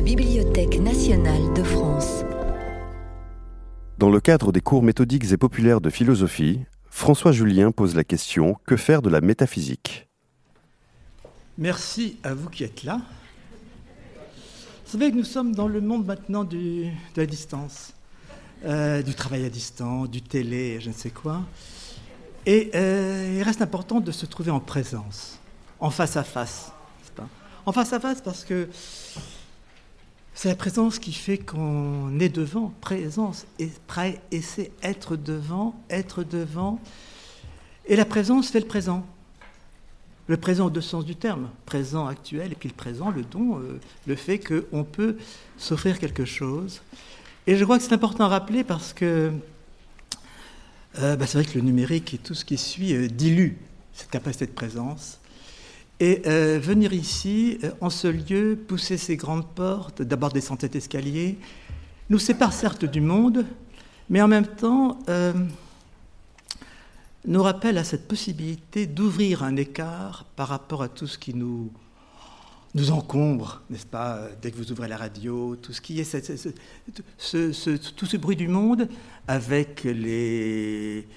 la Bibliothèque nationale de France. Dans le cadre des cours méthodiques et populaires de philosophie, François Julien pose la question Que faire de la métaphysique? Merci à vous qui êtes là. Vous savez que nous sommes dans le monde maintenant du, de la distance, euh, du travail à distance, du télé, je ne sais quoi. Et euh, il reste important de se trouver en présence, en face à face. En face à face parce que c'est la présence qui fait qu'on est devant, présence, et et c'est être devant, être devant. Et la présence fait le présent. Le présent au deux sens du terme, présent actuel, et puis le présent, le don, euh, le fait qu'on peut s'offrir quelque chose. Et je crois que c'est important à rappeler parce que euh, bah, c'est vrai que le numérique et tout ce qui suit euh, dilue cette capacité de présence. Et euh, venir ici, en ce lieu, pousser ces grandes portes, d'abord des centaines d'escaliers, nous sépare certes du monde, mais en même temps nous rappelle à cette possibilité d'ouvrir un écart par rapport à tout ce qui nous nous encombre, n'est-ce pas, dès que vous ouvrez la radio, tout ce qui est tout ce bruit du monde, avec les,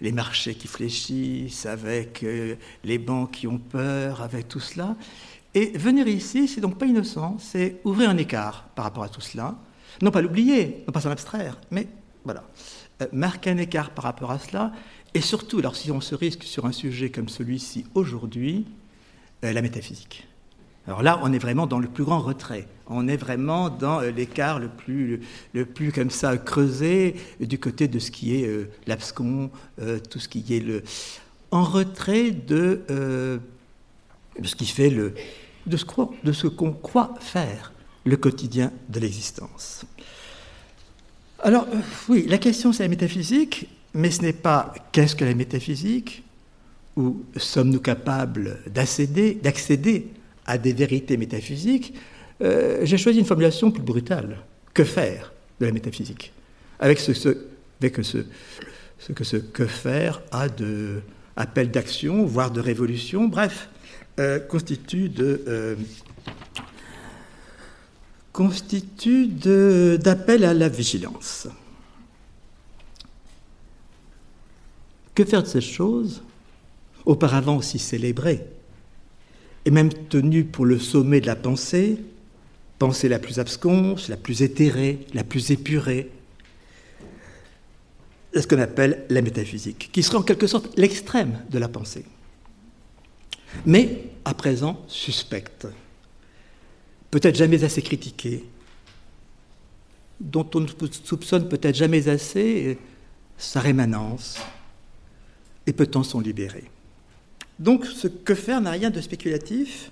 les marchés qui fléchissent, avec euh, les banques qui ont peur, avec tout cela. Et venir ici, c'est donc pas innocent, c'est ouvrir un écart par rapport à tout cela. Non pas l'oublier, non pas s'en abstraire, mais voilà, euh, marquer un écart par rapport à cela. Et surtout, alors si on se risque sur un sujet comme celui-ci aujourd'hui, euh, la métaphysique. Alors là, on est vraiment dans le plus grand retrait. On est vraiment dans euh, l'écart le plus, le, plus comme ça creusé du côté de ce qui est euh, l'abscon, euh, tout ce qui est le en retrait de, ce qui fait de ce, de ce qu'on croit faire le quotidien de l'existence. Alors oui, la question c'est la métaphysique, mais ce n'est pas qu'est-ce que la métaphysique ou sommes-nous capables d'accéder, d'accéder à des vérités métaphysiques, euh, j'ai choisi une formulation plus brutale. Que faire de la métaphysique? Avec ce, que ce que faire a de appel d'action, voire de révolution, bref, euh, constitue. Euh, constitue d'appel à la vigilance. Que faire de ces choses, auparavant aussi célébrées? Et même tenu pour le sommet de la pensée, pensée la plus absconce, la plus éthérée, la plus épurée, ce qu'on appelle la métaphysique, qui serait en quelque sorte l'extrême de la pensée, mais à présent suspecte, peut-être jamais assez critiquée, dont on ne soupçonne peut-être jamais assez sa rémanence, et peut-on s'en libérer donc ce que faire n'a rien de spéculatif.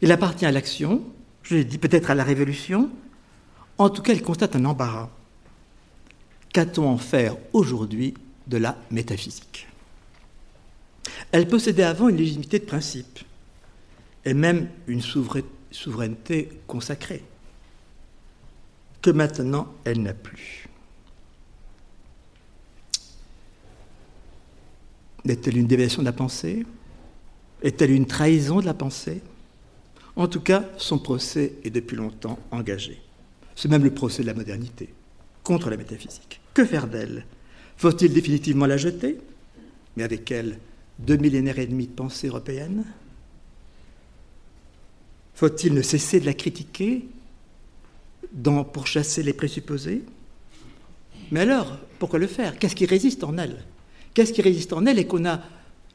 Il appartient à l'action, je l'ai dit peut-être à la révolution. En tout cas, il constate un embarras. Qu'a-t-on en faire aujourd'hui de la métaphysique? Elle possédait avant une légitimité de principe et même une souveraineté consacrée que maintenant elle n'a plus. Est-elle une déviation de la pensée? Est-elle une trahison de la pensée? En tout cas, son procès est depuis longtemps engagé. C'est même le procès de la modernité, contre la métaphysique. Que faire d'elle? Faut-il définitivement la jeter? Mais avec elle, deux millénaires et demi de pensée européenne Faut-il ne cesser de la critiquer? Pour chasser les présupposés? Mais alors, pourquoi le faire? Qu'est-ce qui résiste en elle? Qu'est-ce qui résiste en elle et qu'on n'a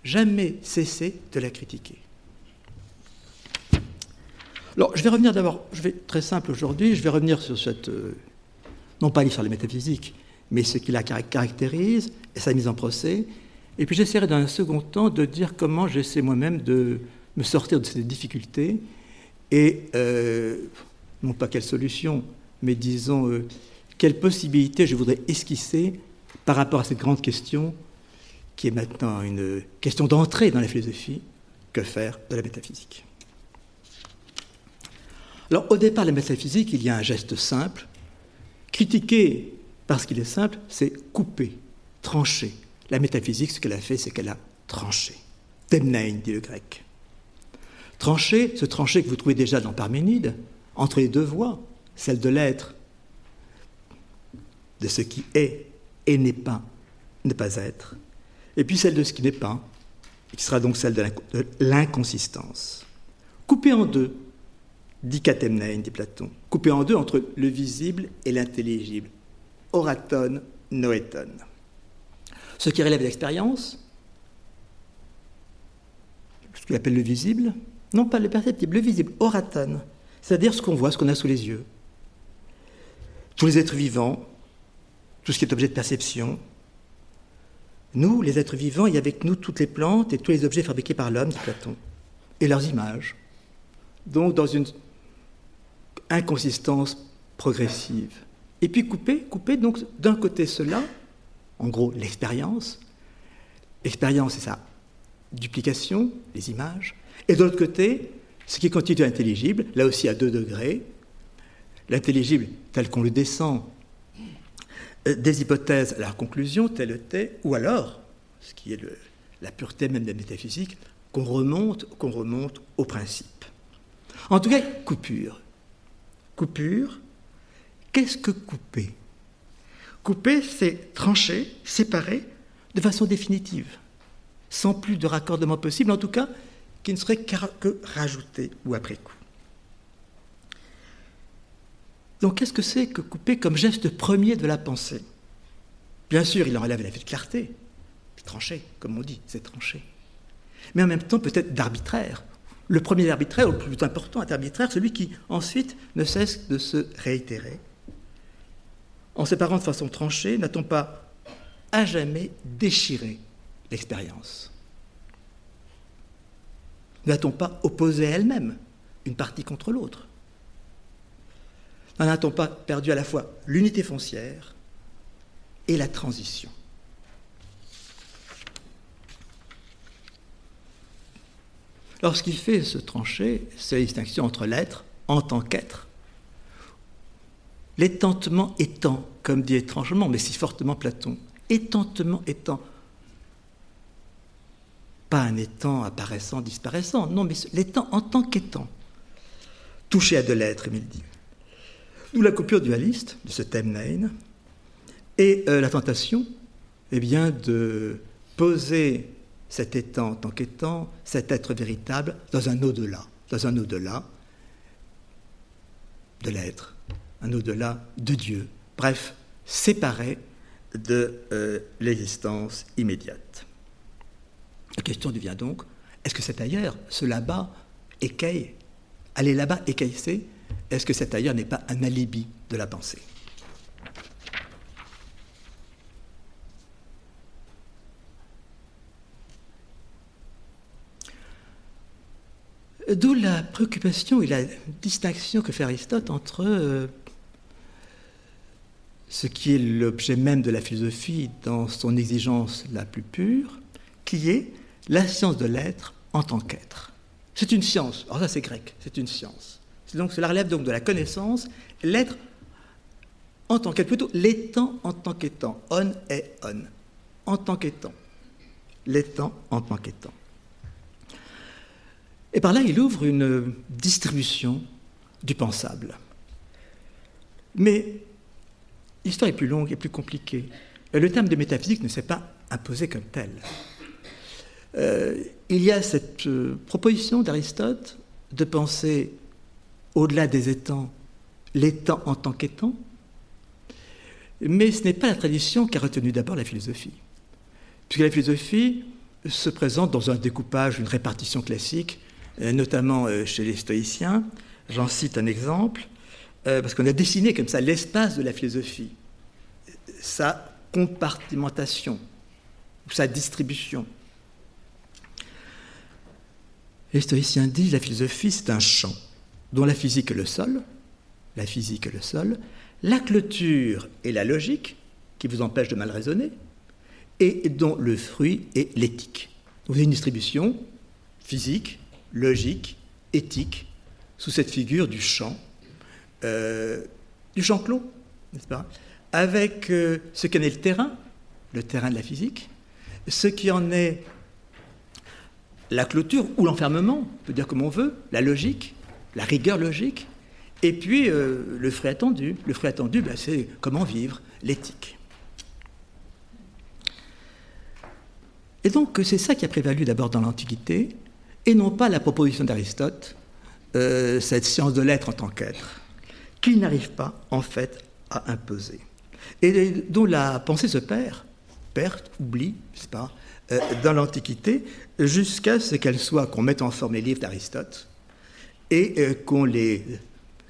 jamais cessé de la critiquer Alors, je vais revenir d'abord, je vais très simple aujourd'hui, je vais revenir sur cette, euh, non pas l'histoire de la métaphysique, mais ce qui la caractérise et sa mise en procès. Et puis j'essaierai dans un second temps de dire comment j'essaie moi-même de me sortir de ces difficultés et euh, non pas quelle solution, mais disons euh, quelle possibilité je voudrais esquisser par rapport à cette grande question qui est maintenant une question d'entrée dans la philosophie, que faire de la métaphysique Alors au départ la métaphysique, il y a un geste simple. Critiquer parce qu'il est simple, c'est couper, trancher. La métaphysique, ce qu'elle a fait, c'est qu'elle a tranché. Temnein, dit le grec. Trancher, ce trancher que vous trouvez déjà dans Parménide, entre les deux voies, celle de l'être, de ce qui est et n'est pas, ne pas être, et puis celle de ce qui n'est pas, qui sera donc celle de l'inconsistance. Coupée en deux, dit Katemnein, dit Platon, coupée en deux entre le visible et l'intelligible, oraton, noeton. Ce qui relève de l'expérience, ce qu'il appelle le visible, non pas le perceptible, le visible, oraton, c'est-à-dire ce qu'on voit, ce qu'on a sous les yeux. Tous les êtres vivants, tout ce qui est objet de perception, nous, les êtres vivants, et avec nous toutes les plantes et tous les objets fabriqués par l'homme, dit Platon, et leurs images. Donc dans une inconsistance progressive. Et puis couper, couper donc d'un côté cela, en gros l'expérience, l'expérience c'est sa duplication, les images, et de l'autre côté, ce qui constitue l'intelligible, là aussi à deux degrés, l'intelligible tel qu'on le descend des hypothèses à la conclusion, telle était, ou alors, ce qui est la pureté même de la métaphysique, qu'on remonte, qu'on remonte au principe. En tout cas, coupure. Coupure, qu'est-ce que couper? Couper, c'est trancher, séparer de façon définitive, sans plus de raccordement possible, en tout cas, qui ne serait que rajouté ou après coup. Donc qu'est-ce que c'est que couper comme geste premier de la pensée? Bien sûr, il en relève la de clarté, tranché, comme on dit, c'est tranché. Mais en même temps, peut-être d'arbitraire. Le premier arbitraire, ou le plus important arbitraire, celui qui ensuite ne cesse de se réitérer. En séparant de façon tranchée, n'a-t-on pas à jamais déchiré l'expérience? N'a-t-on pas opposé elle-même une partie contre l'autre? N'en a-t-on pas perdu à la fois l'unité foncière et la transition Lorsqu'il fait se trancher, c'est la distinction entre l'être en tant qu'être, l'étantement étant, comme dit étrangement, mais si fortement Platon, étantement étant, pas un étant apparaissant, disparaissant, non, mais l'étant en tant qu'étant, touché à de l'être, il dit. D'où la coupure dualiste de ce thème Nain et euh, la tentation eh bien, de poser cet étant en tant qu'étant, cet être véritable, dans un au-delà, dans un au-delà de l'être, un au-delà de Dieu, bref, séparé de euh, l'existence immédiate. La question devient donc, est-ce que cet ailleurs, ce là-bas, écaille, aller là-bas écaillé est-ce que cet ailleurs n'est pas un alibi de la pensée D'où la préoccupation et la distinction que fait Aristote entre euh, ce qui est l'objet même de la philosophie dans son exigence la plus pure, qui est la science de l'être en tant qu'être. C'est une science. Alors ça c'est grec, c'est une science. Donc cela relève donc de la connaissance, l'être en tant qu'être, plutôt l'étant en tant qu'étant. On est on, en tant qu'étant. L'étant en tant qu'étant. Et par là, il ouvre une distribution du pensable. Mais l'histoire est plus longue et plus compliquée. Le terme de métaphysique ne s'est pas imposé comme tel. Euh, il y a cette euh, proposition d'Aristote de penser au-delà des étangs, l'étang en tant qu'étang, mais ce n'est pas la tradition qui a retenu d'abord la philosophie. Puisque la philosophie se présente dans un découpage, une répartition classique, euh, notamment euh, chez les stoïciens. J'en cite un exemple, euh, parce qu'on a dessiné comme ça l'espace de la philosophie, sa compartimentation, sa distribution. Les stoïciens disent la philosophie, c'est un champ dont la physique est le sol, la physique est le sol, la clôture est la logique, qui vous empêche de mal raisonner, et dont le fruit est l'éthique. Vous avez une distribution physique, logique, éthique, sous cette figure du champ, euh, du champ clos, n'est-ce pas? Avec euh, ce qu'en est le terrain, le terrain de la physique, ce qui en est la clôture ou l'enfermement, on peut dire comme on veut, la logique, la rigueur logique, Et puis, euh, le fruit attendu. Le fruit attendu, ben, c'est comment vivre, l'éthique. Et donc, c'est ça qui a prévalu d'abord dans l'Antiquité, et non pas la proposition d'Aristote, euh, cette science de l'être en tant qu'être, qu'il n'arrive pas, en fait, à imposer. Et dont la pensée se perd, perd, oublie, n'est-ce pas, euh, dans l'Antiquité, jusqu'à ce qu'elle soit, qu'on mette en forme les livres d'Aristote, et euh, qu'on les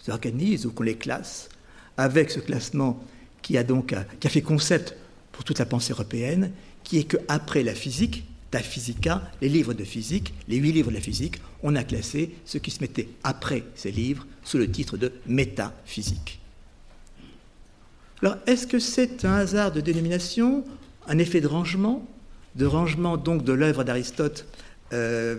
organise ou qu'on les classe, avec ce classement qui a donc qui a fait concept pour toute la pensée européenne, qui est qu'après la physique, ta physica, les livres de physique, les huit livres de la physique, on a classé ce qui se mettait après ces livres sous le titre de métaphysique. Alors, est-ce que c'est un hasard de dénomination, un effet de rangement, de rangement donc de l'œuvre d'Aristote euh,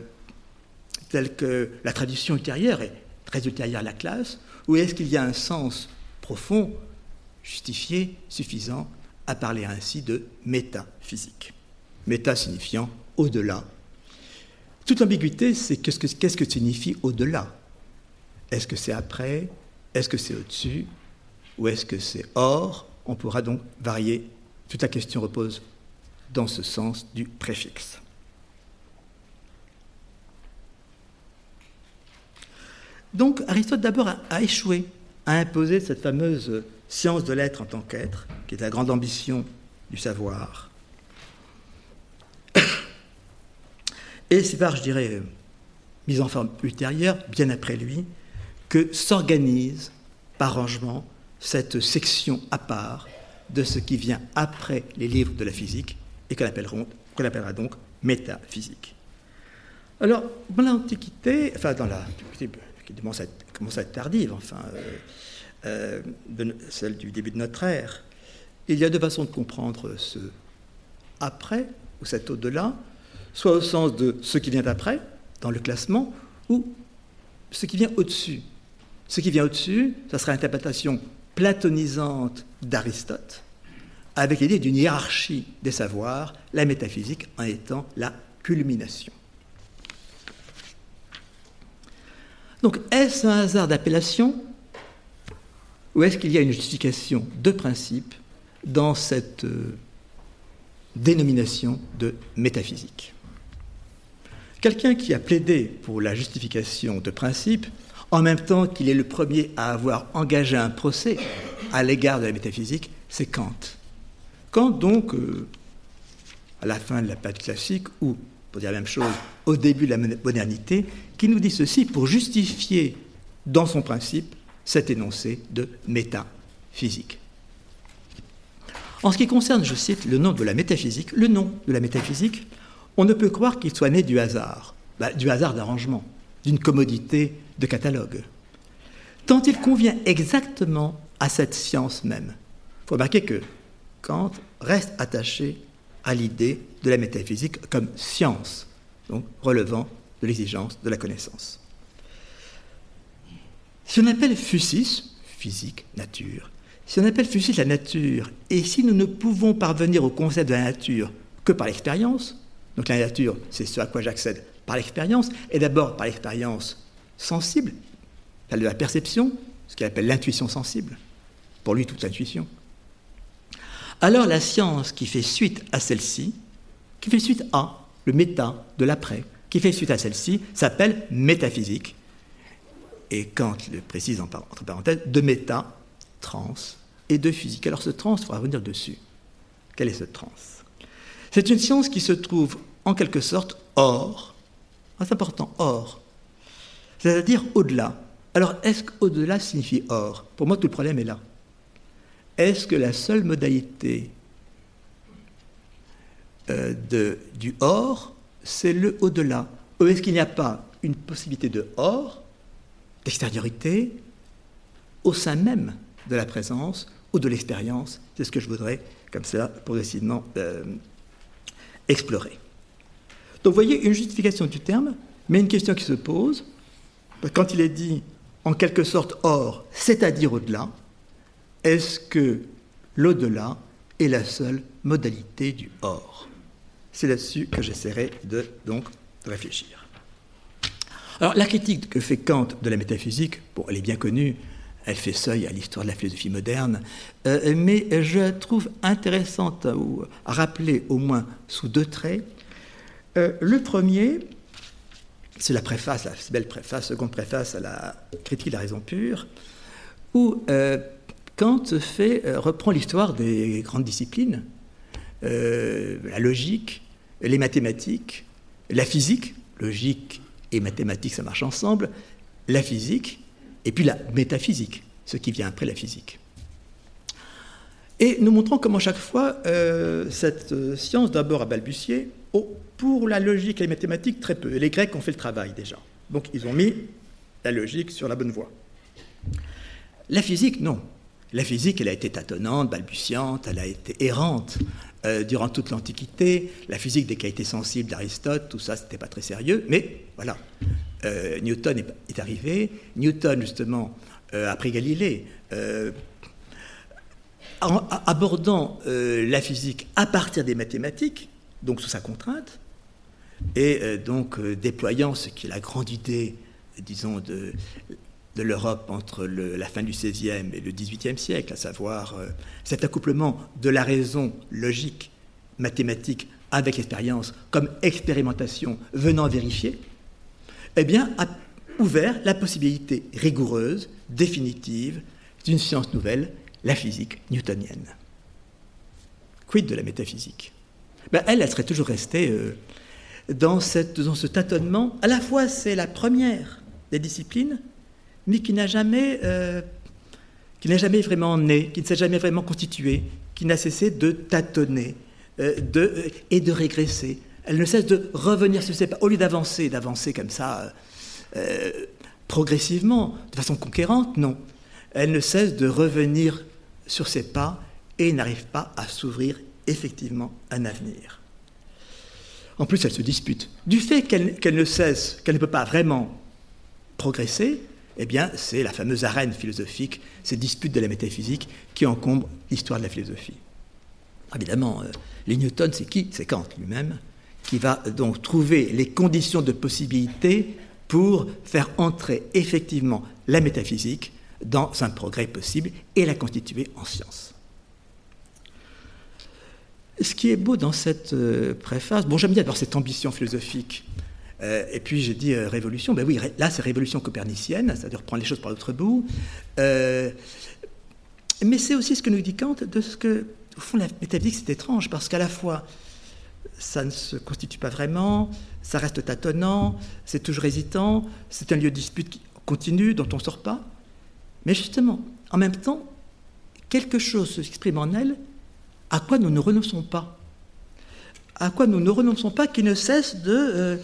telle que la tradition ultérieure est très ultérieure à la classe, ou est-ce qu'il y a un sens profond, justifié, suffisant à parler ainsi de métaphysique? Méta signifiant au-delà. Toute ambiguïté, c'est qu'est-ce que, qu'est-ce que signifie au-delà? Est-ce que c'est après? Est-ce que c'est au-dessus? Ou est-ce que c'est hors? On pourra donc varier. Toute la question repose dans ce sens du préfixe. Donc Aristote d'abord a, échoué à imposer cette fameuse science de l'être en tant qu'être, qui est la grande ambition du savoir. Et c'est par, je dirais, mise en forme ultérieure, bien après lui, que s'organise par rangement cette section à part de ce qui vient après les livres de la physique et qu'on appellera donc métaphysique. Alors, dans l'Antiquité, enfin dans l'Antiquité qui commence à, être, tardive, enfin, euh, euh, celle du début de notre ère, il y a deux façons de comprendre ce après, ou cet au-delà, soit au sens de ce qui vient après, dans le classement, ou ce qui vient au-dessus. Ce qui vient au-dessus, ça sera l'interprétation platonisante d'Aristote, avec l'idée d'une hiérarchie des savoirs, la métaphysique en étant la culmination. Donc, est-ce un hasard d'appellation ou est-ce qu'il y a une justification de principe dans cette euh, dénomination de métaphysique? Quelqu'un qui a plaidé pour la justification de principe, en même temps qu'il est le premier à avoir engagé un procès à l'égard de la métaphysique, c'est Kant. Kant, donc, euh, à la fin de la période classique, ou, pour dire la même chose, au début de la modernité, qui nous dit ceci pour justifier dans son principe cet énoncé de métaphysique. En ce qui concerne, je cite, le nom de la métaphysique, le nom de la métaphysique, on ne peut croire qu'il soit né du hasard, bah, du hasard d'arrangement, d'une commodité de catalogue, tant il convient exactement à cette science même. Il faut remarquer que Kant reste attaché à l'idée de la métaphysique comme science, donc relevant de l'exigence de la connaissance. Si on appelle fusis, physique, nature, si on appelle fusis la nature, et si nous ne pouvons parvenir au concept de la nature que par l'expérience, donc la nature, c'est ce à quoi j'accède par l'expérience, et d'abord par l'expérience sensible, celle de la perception, ce qu'il appelle l'intuition sensible, pour lui toute l'intuition, alors la science qui fait suite à celle-ci, qui fait suite à le méta de l'après, qui fait suite à celle-ci, s'appelle métaphysique. Et Kant le précise entre parenthèses, de méta, trans, et de physique. Alors ce trans, il faudra revenir dessus. Quel est ce trans? C'est une science qui se trouve en quelque sorte hors, c'est important, hors, c'est-à-dire au-delà. Alors est-ce qu'au-delà signifie hors? Pour moi, tout le problème est là. Est-ce que la seule modalité euh, du hors, c'est le au-delà? Ou est-ce qu'il n'y a pas une possibilité de hors, d'extériorité, au sein même de la présence ou de l'expérience? C'est ce que je voudrais, comme ça, progressivement euh, explorer. Donc vous voyez une justification du terme, mais une question qui se pose, quand il est dit en quelque sorte hors, c'est-à-dire au-delà, est-ce que l'au-delà est la seule modalité du hors C'est là-dessus que j'essaierai de, donc, réfléchir. Alors, la critique que fait Kant de la métaphysique, bon, elle est bien connue, elle fait seuil à l'histoire de la philosophie moderne, euh, mais je trouve intéressante à, rappeler au moins sous deux traits. Euh, le premier, c'est la préface, la belle préface, seconde préface à la critique de la raison pure, où euh, Kant fait, reprend l'histoire des grandes disciplines, la logique, les mathématiques, la physique, logique et mathématiques, ça marche ensemble, la physique, et puis la métaphysique, ce qui vient après la physique. Et nous montrons comment chaque fois euh, cette euh, science d'abord a balbutié, oh, pour la logique et les mathématiques très peu. Les Grecs ont fait le travail déjà. Donc ils ont mis la logique sur la bonne voie. La physique, non. La physique, elle a été tâtonnante, balbutiante, elle a été errante euh, durant toute l'Antiquité. La physique des qualités sensibles d'Aristote, tout ça, c'était pas très sérieux. Mais voilà, euh, Newton est, arrivé. Newton, justement, euh, après Galilée, abordant la physique à partir des mathématiques, donc sous sa contrainte, et donc déployant ce qui est la grande idée, disons, de, de l'Europe entre la fin du XVIe et le XVIIIe siècle, à savoir cet accouplement de la raison logique, mathématique, avec l'expérience, comme expérimentation venant vérifier, eh bien, a ouvert la possibilité rigoureuse, définitive, d'une science nouvelle, la physique newtonienne. Quid de la métaphysique? Ben, elle, elle serait toujours restée euh, dans, cette, dans ce tâtonnement. À la fois, c'est la première des disciplines, mais qui n'a jamais, euh, qui n'a jamais vraiment né, qui ne s'est jamais vraiment constituée, qui n'a cessé de tâtonner euh, de, et de régresser, elle ne cesse de revenir sur ses pas. Au lieu d'avancer, d'avancer comme ça, euh, progressivement, de façon conquérante, non. Elle ne cesse de revenir sur ses pas et n'arrive pas à s'ouvrir effectivement un avenir. En plus, elle se dispute. Du fait qu'elle ne cesse, qu'elle ne peut pas vraiment progresser, eh bien, c'est la fameuse arène philosophique, ces disputes de la métaphysique qui encombrent l'histoire de la philosophie. Évidemment, euh, les Newton, c'est qui C'est Kant lui-même qui va donc trouver les conditions de possibilité pour faire entrer effectivement la métaphysique dans un progrès possible et la constituer en science. Ce qui est beau dans cette euh, préface, bon j'aime bien avoir cette ambition philosophique, euh, et puis j'ai dit euh, révolution, ben oui, là c'est révolution copernicienne, c'est-à-dire prendre les choses par l'autre bout, mais c'est aussi ce que nous dit Kant de ce que, au fond, la métaphysique c'est étrange, parce qu'à la fois ça ne se constitue pas vraiment, ça reste tâtonnant, c'est toujours hésitant, c'est un lieu de dispute continue dont on ne sort pas. Mais justement, en même temps, quelque chose s'exprime en elle à quoi nous ne renonçons pas? À quoi nous ne renonçons pas qui ne cesse de, euh,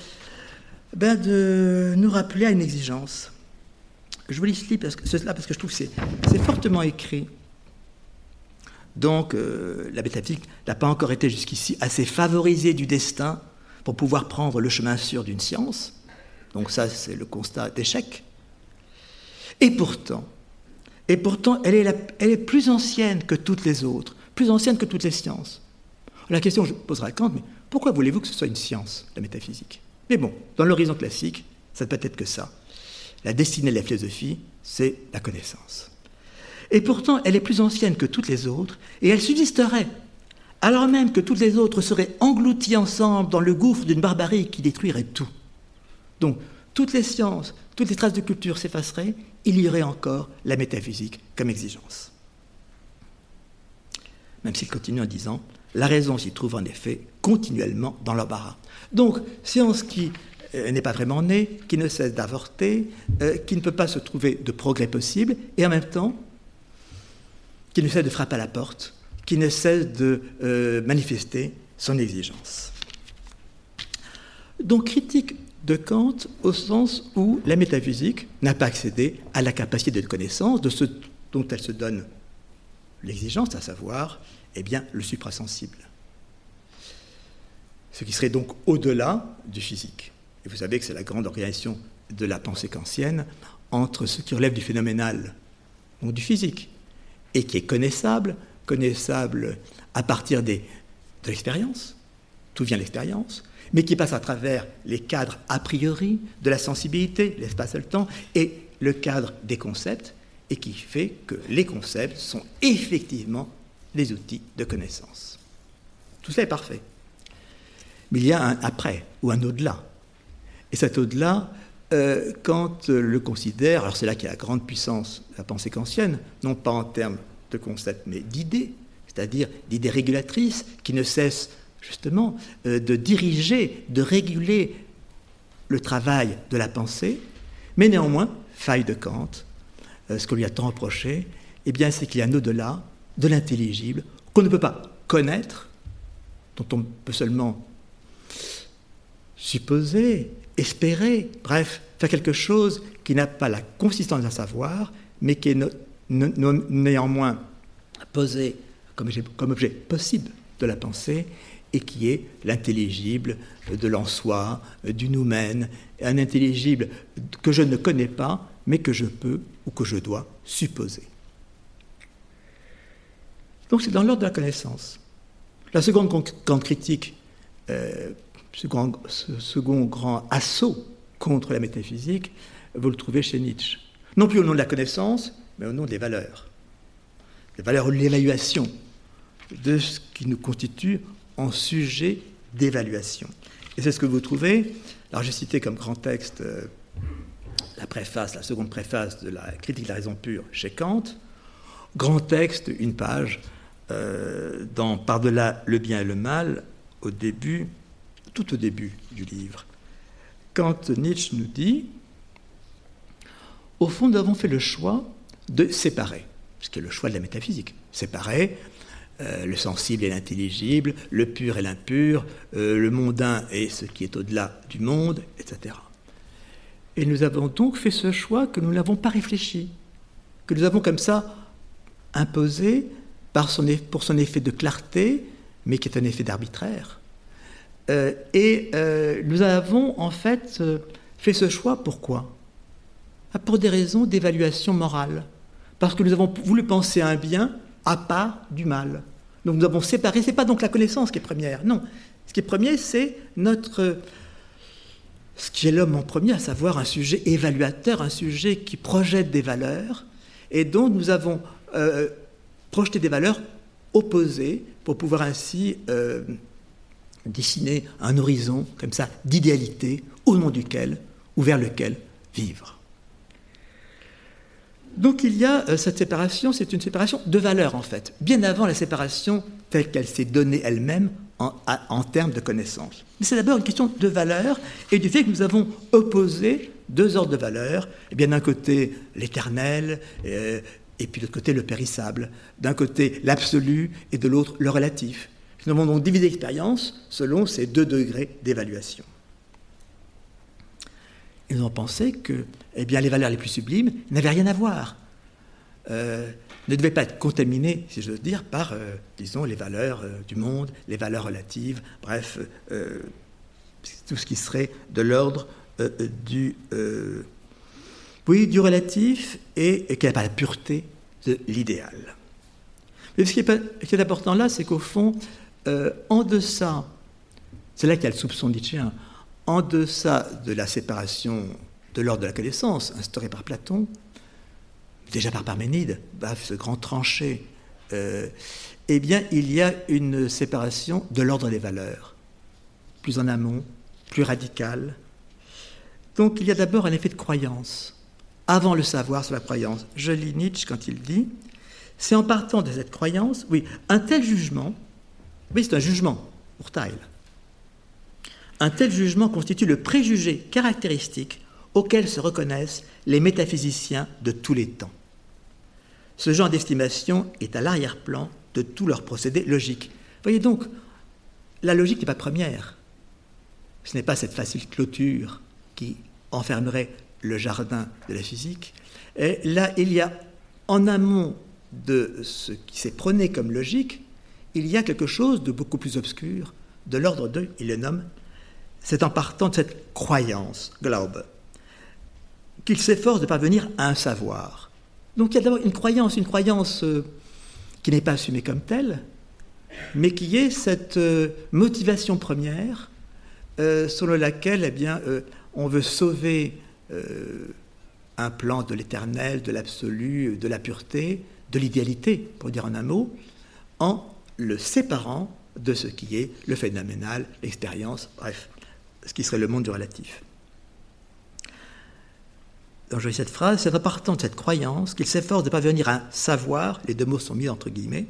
ben de nous rappeler à une exigence. Je vous lis parce que, cela parce que je trouve que c'est fortement écrit. Donc euh, la métaphysique n'a pas encore été jusqu'ici assez favorisée du destin pour pouvoir prendre le chemin sûr d'une science. Donc ça, c'est le constat d'échec. Et pourtant, et pourtant, elle est, elle est plus ancienne que toutes les autres, plus ancienne que toutes les sciences. La question que je poserai à Kant, mais pourquoi voulez-vous que ce soit une science, la métaphysique? Mais bon, dans l'horizon classique, ça ne peut être que ça. La destinée de la philosophie, c'est la connaissance. Et pourtant, elle est plus ancienne que toutes les autres, et elle subsisterait, alors même que toutes les autres seraient englouties ensemble dans le gouffre d'une barbarie qui détruirait tout. Donc, toutes les sciences, toutes les traces de culture s'effaceraient, il y aurait encore la métaphysique comme exigence. Même s'il continue en disant, la raison s'y trouve en effet continuellement dans l'embarras. Donc, science qui euh, n'est pas vraiment née, qui ne cesse d'avorter, euh, qui ne peut pas se trouver de progrès possible, et en même temps, qui ne cesse de frapper à la porte, qui ne cesse de euh, manifester son exigence. Donc critique de Kant au sens où la métaphysique n'a pas accédé à la capacité de connaissance de ce dont elle se donne l'exigence, à savoir eh bien, le suprasensible. Ce qui serait donc au-delà du physique. Et vous savez que c'est la grande organisation de la pensée kantienne entre ce qui relève du phénoménal, donc du physique, et qui est connaissable, connaissable à partir de l'expérience, tout vient de l'expérience, mais qui passe à travers les cadres a priori de la sensibilité, l'espace et le temps, et le cadre des concepts, et qui fait que les concepts sont effectivement les outils de connaissance. Tout cela est parfait. Mais il y a un après ou un au-delà. Et cet au-delà, euh, quand le considère, alors c'est là qu'il y a la grande puissance de la pensée kantienne, non pas en termes de concepts, mais d'idées, c'est-à-dire d'idées régulatrices qui ne cessent justement euh, de diriger, de réguler le travail de la pensée, mais néanmoins, faille de Kant, euh, ce qu'on lui a tant reproché, eh bien, c'est qu'il y a un au-delà de l'intelligible qu'on ne peut pas connaître, dont on peut seulement supposer, espérer, bref, faire quelque chose qui n'a pas la consistance d'un savoir, mais qui est néanmoins posé comme objet, possible de la pensée et qui est l'intelligible de l'en soi, du noumen, un intelligible que je ne connais pas, mais que je peux ou que je dois supposer. Donc c'est dans l'ordre de la connaissance. La seconde grande critique, euh, ce second grand assaut contre la métaphysique, vous le trouvez chez Nietzsche. Non plus au nom de la connaissance, mais au nom des valeurs. Les valeurs de l'évaluation de ce qui nous constitue en sujet d'évaluation. Et c'est ce que vous trouvez. Alors j'ai cité comme grand texte euh, la préface, la seconde préface de la critique de la raison pure chez Kant. Grand texte, une page, euh, dans Par-delà le bien et le mal, au début, tout au début du livre. Quand Nietzsche nous dit, au fond, nous avons fait le choix de séparer, ce qui est le choix de la métaphysique, séparer euh, le sensible et l'intelligible, le pur et l'impur, euh, le mondain et ce qui est au-delà du monde, etc. Et nous avons donc fait ce choix que nous n'avons pas réfléchi, que nous avons comme ça imposé par son, pour son effet de clarté, mais qui est un effet d'arbitraire. Euh, et nous avons en fait fait ce choix pourquoi? Ah, Pour des raisons d'évaluation morale. Parce que nous avons voulu penser à un bien à part du mal. Donc nous avons séparé, ce n'est pas donc la connaissance qui est première, non. Ce qui est premier, c'est notre... Ce qui est l'homme en premier, à savoir un sujet évaluateur, un sujet qui projette des valeurs, et dont nous avons euh, projeté des valeurs opposées pour pouvoir ainsi euh, dessiner un horizon comme ça d'idéalité au nom duquel ou vers lequel vivre. Donc il y a euh, cette séparation, c'est une séparation de valeurs en fait, bien avant la séparation telle qu'elle s'est donnée elle-même en, termes de connaissance. Mais c'est d'abord une question de valeurs et du fait que nous avons opposé deux ordres de valeurs. Eh bien d'un côté l'éternel euh, et puis de l'autre côté le périssable. D'un côté l'absolu et de l'autre le relatif. Nous avons donc divisé l'expérience selon ces deux degrés d'évaluation. Ils ont pensé que eh bien, les valeurs les plus sublimes n'avaient rien à voir, euh, ne devaient pas être contaminées, si j'ose dire, par, euh, disons, les valeurs euh, du monde, les valeurs relatives, bref, tout ce qui serait de l'ordre du, oui, du relatif et, qui n'a pas la pureté de l'idéal. Mais ce qui, est, qui est important là, c'est qu'au fond, en deçà, c'est là qu'il y a le soupçon nietzschéen, en deçà de la séparation de l'ordre de la connaissance instaurée par Platon, déjà par Parménide, ce grand tranché, euh, eh bien, il y a une séparation de l'ordre des valeurs, plus en amont, plus radicale. Donc, il y a d'abord un effet de croyance, avant le savoir sur la croyance. Je lis Nietzsche quand il dit c'est en partant de cette croyance, oui, un tel jugement, oui, c'est un jugement pour Tyle, un tel jugement constitue le préjugé caractéristique auquel se reconnaissent les métaphysiciens de tous les temps. Ce genre d'estimation est à l'arrière-plan de tous leurs procédés logiques. Voyez donc, la logique n'est pas première. Ce n'est pas cette facile clôture qui enfermerait le jardin de la physique. Et là, il y a en amont de ce qui s'est prôné comme logique, il y a quelque chose de beaucoup plus obscur, de l'ordre de, il le nomme, c'est en partant de cette croyance, Glaube, qu'il s'efforce de parvenir à un savoir. Donc il y a d'abord une croyance, une croyance euh, qui n'est pas assumée comme telle, mais qui est cette euh, motivation première euh, selon laquelle eh bien, on veut sauver un plan de l'éternel, de l'absolu, de la pureté, de l'idéalité, pour dire en un mot, en le séparant de ce qui est le phénoménal, l'expérience, bref, ce qui serait le monde du relatif. Donc lis cette phrase, c'est en partant de cette croyance qu'il s'efforce de parvenir à savoir, les deux mots sont mis entre guillemets,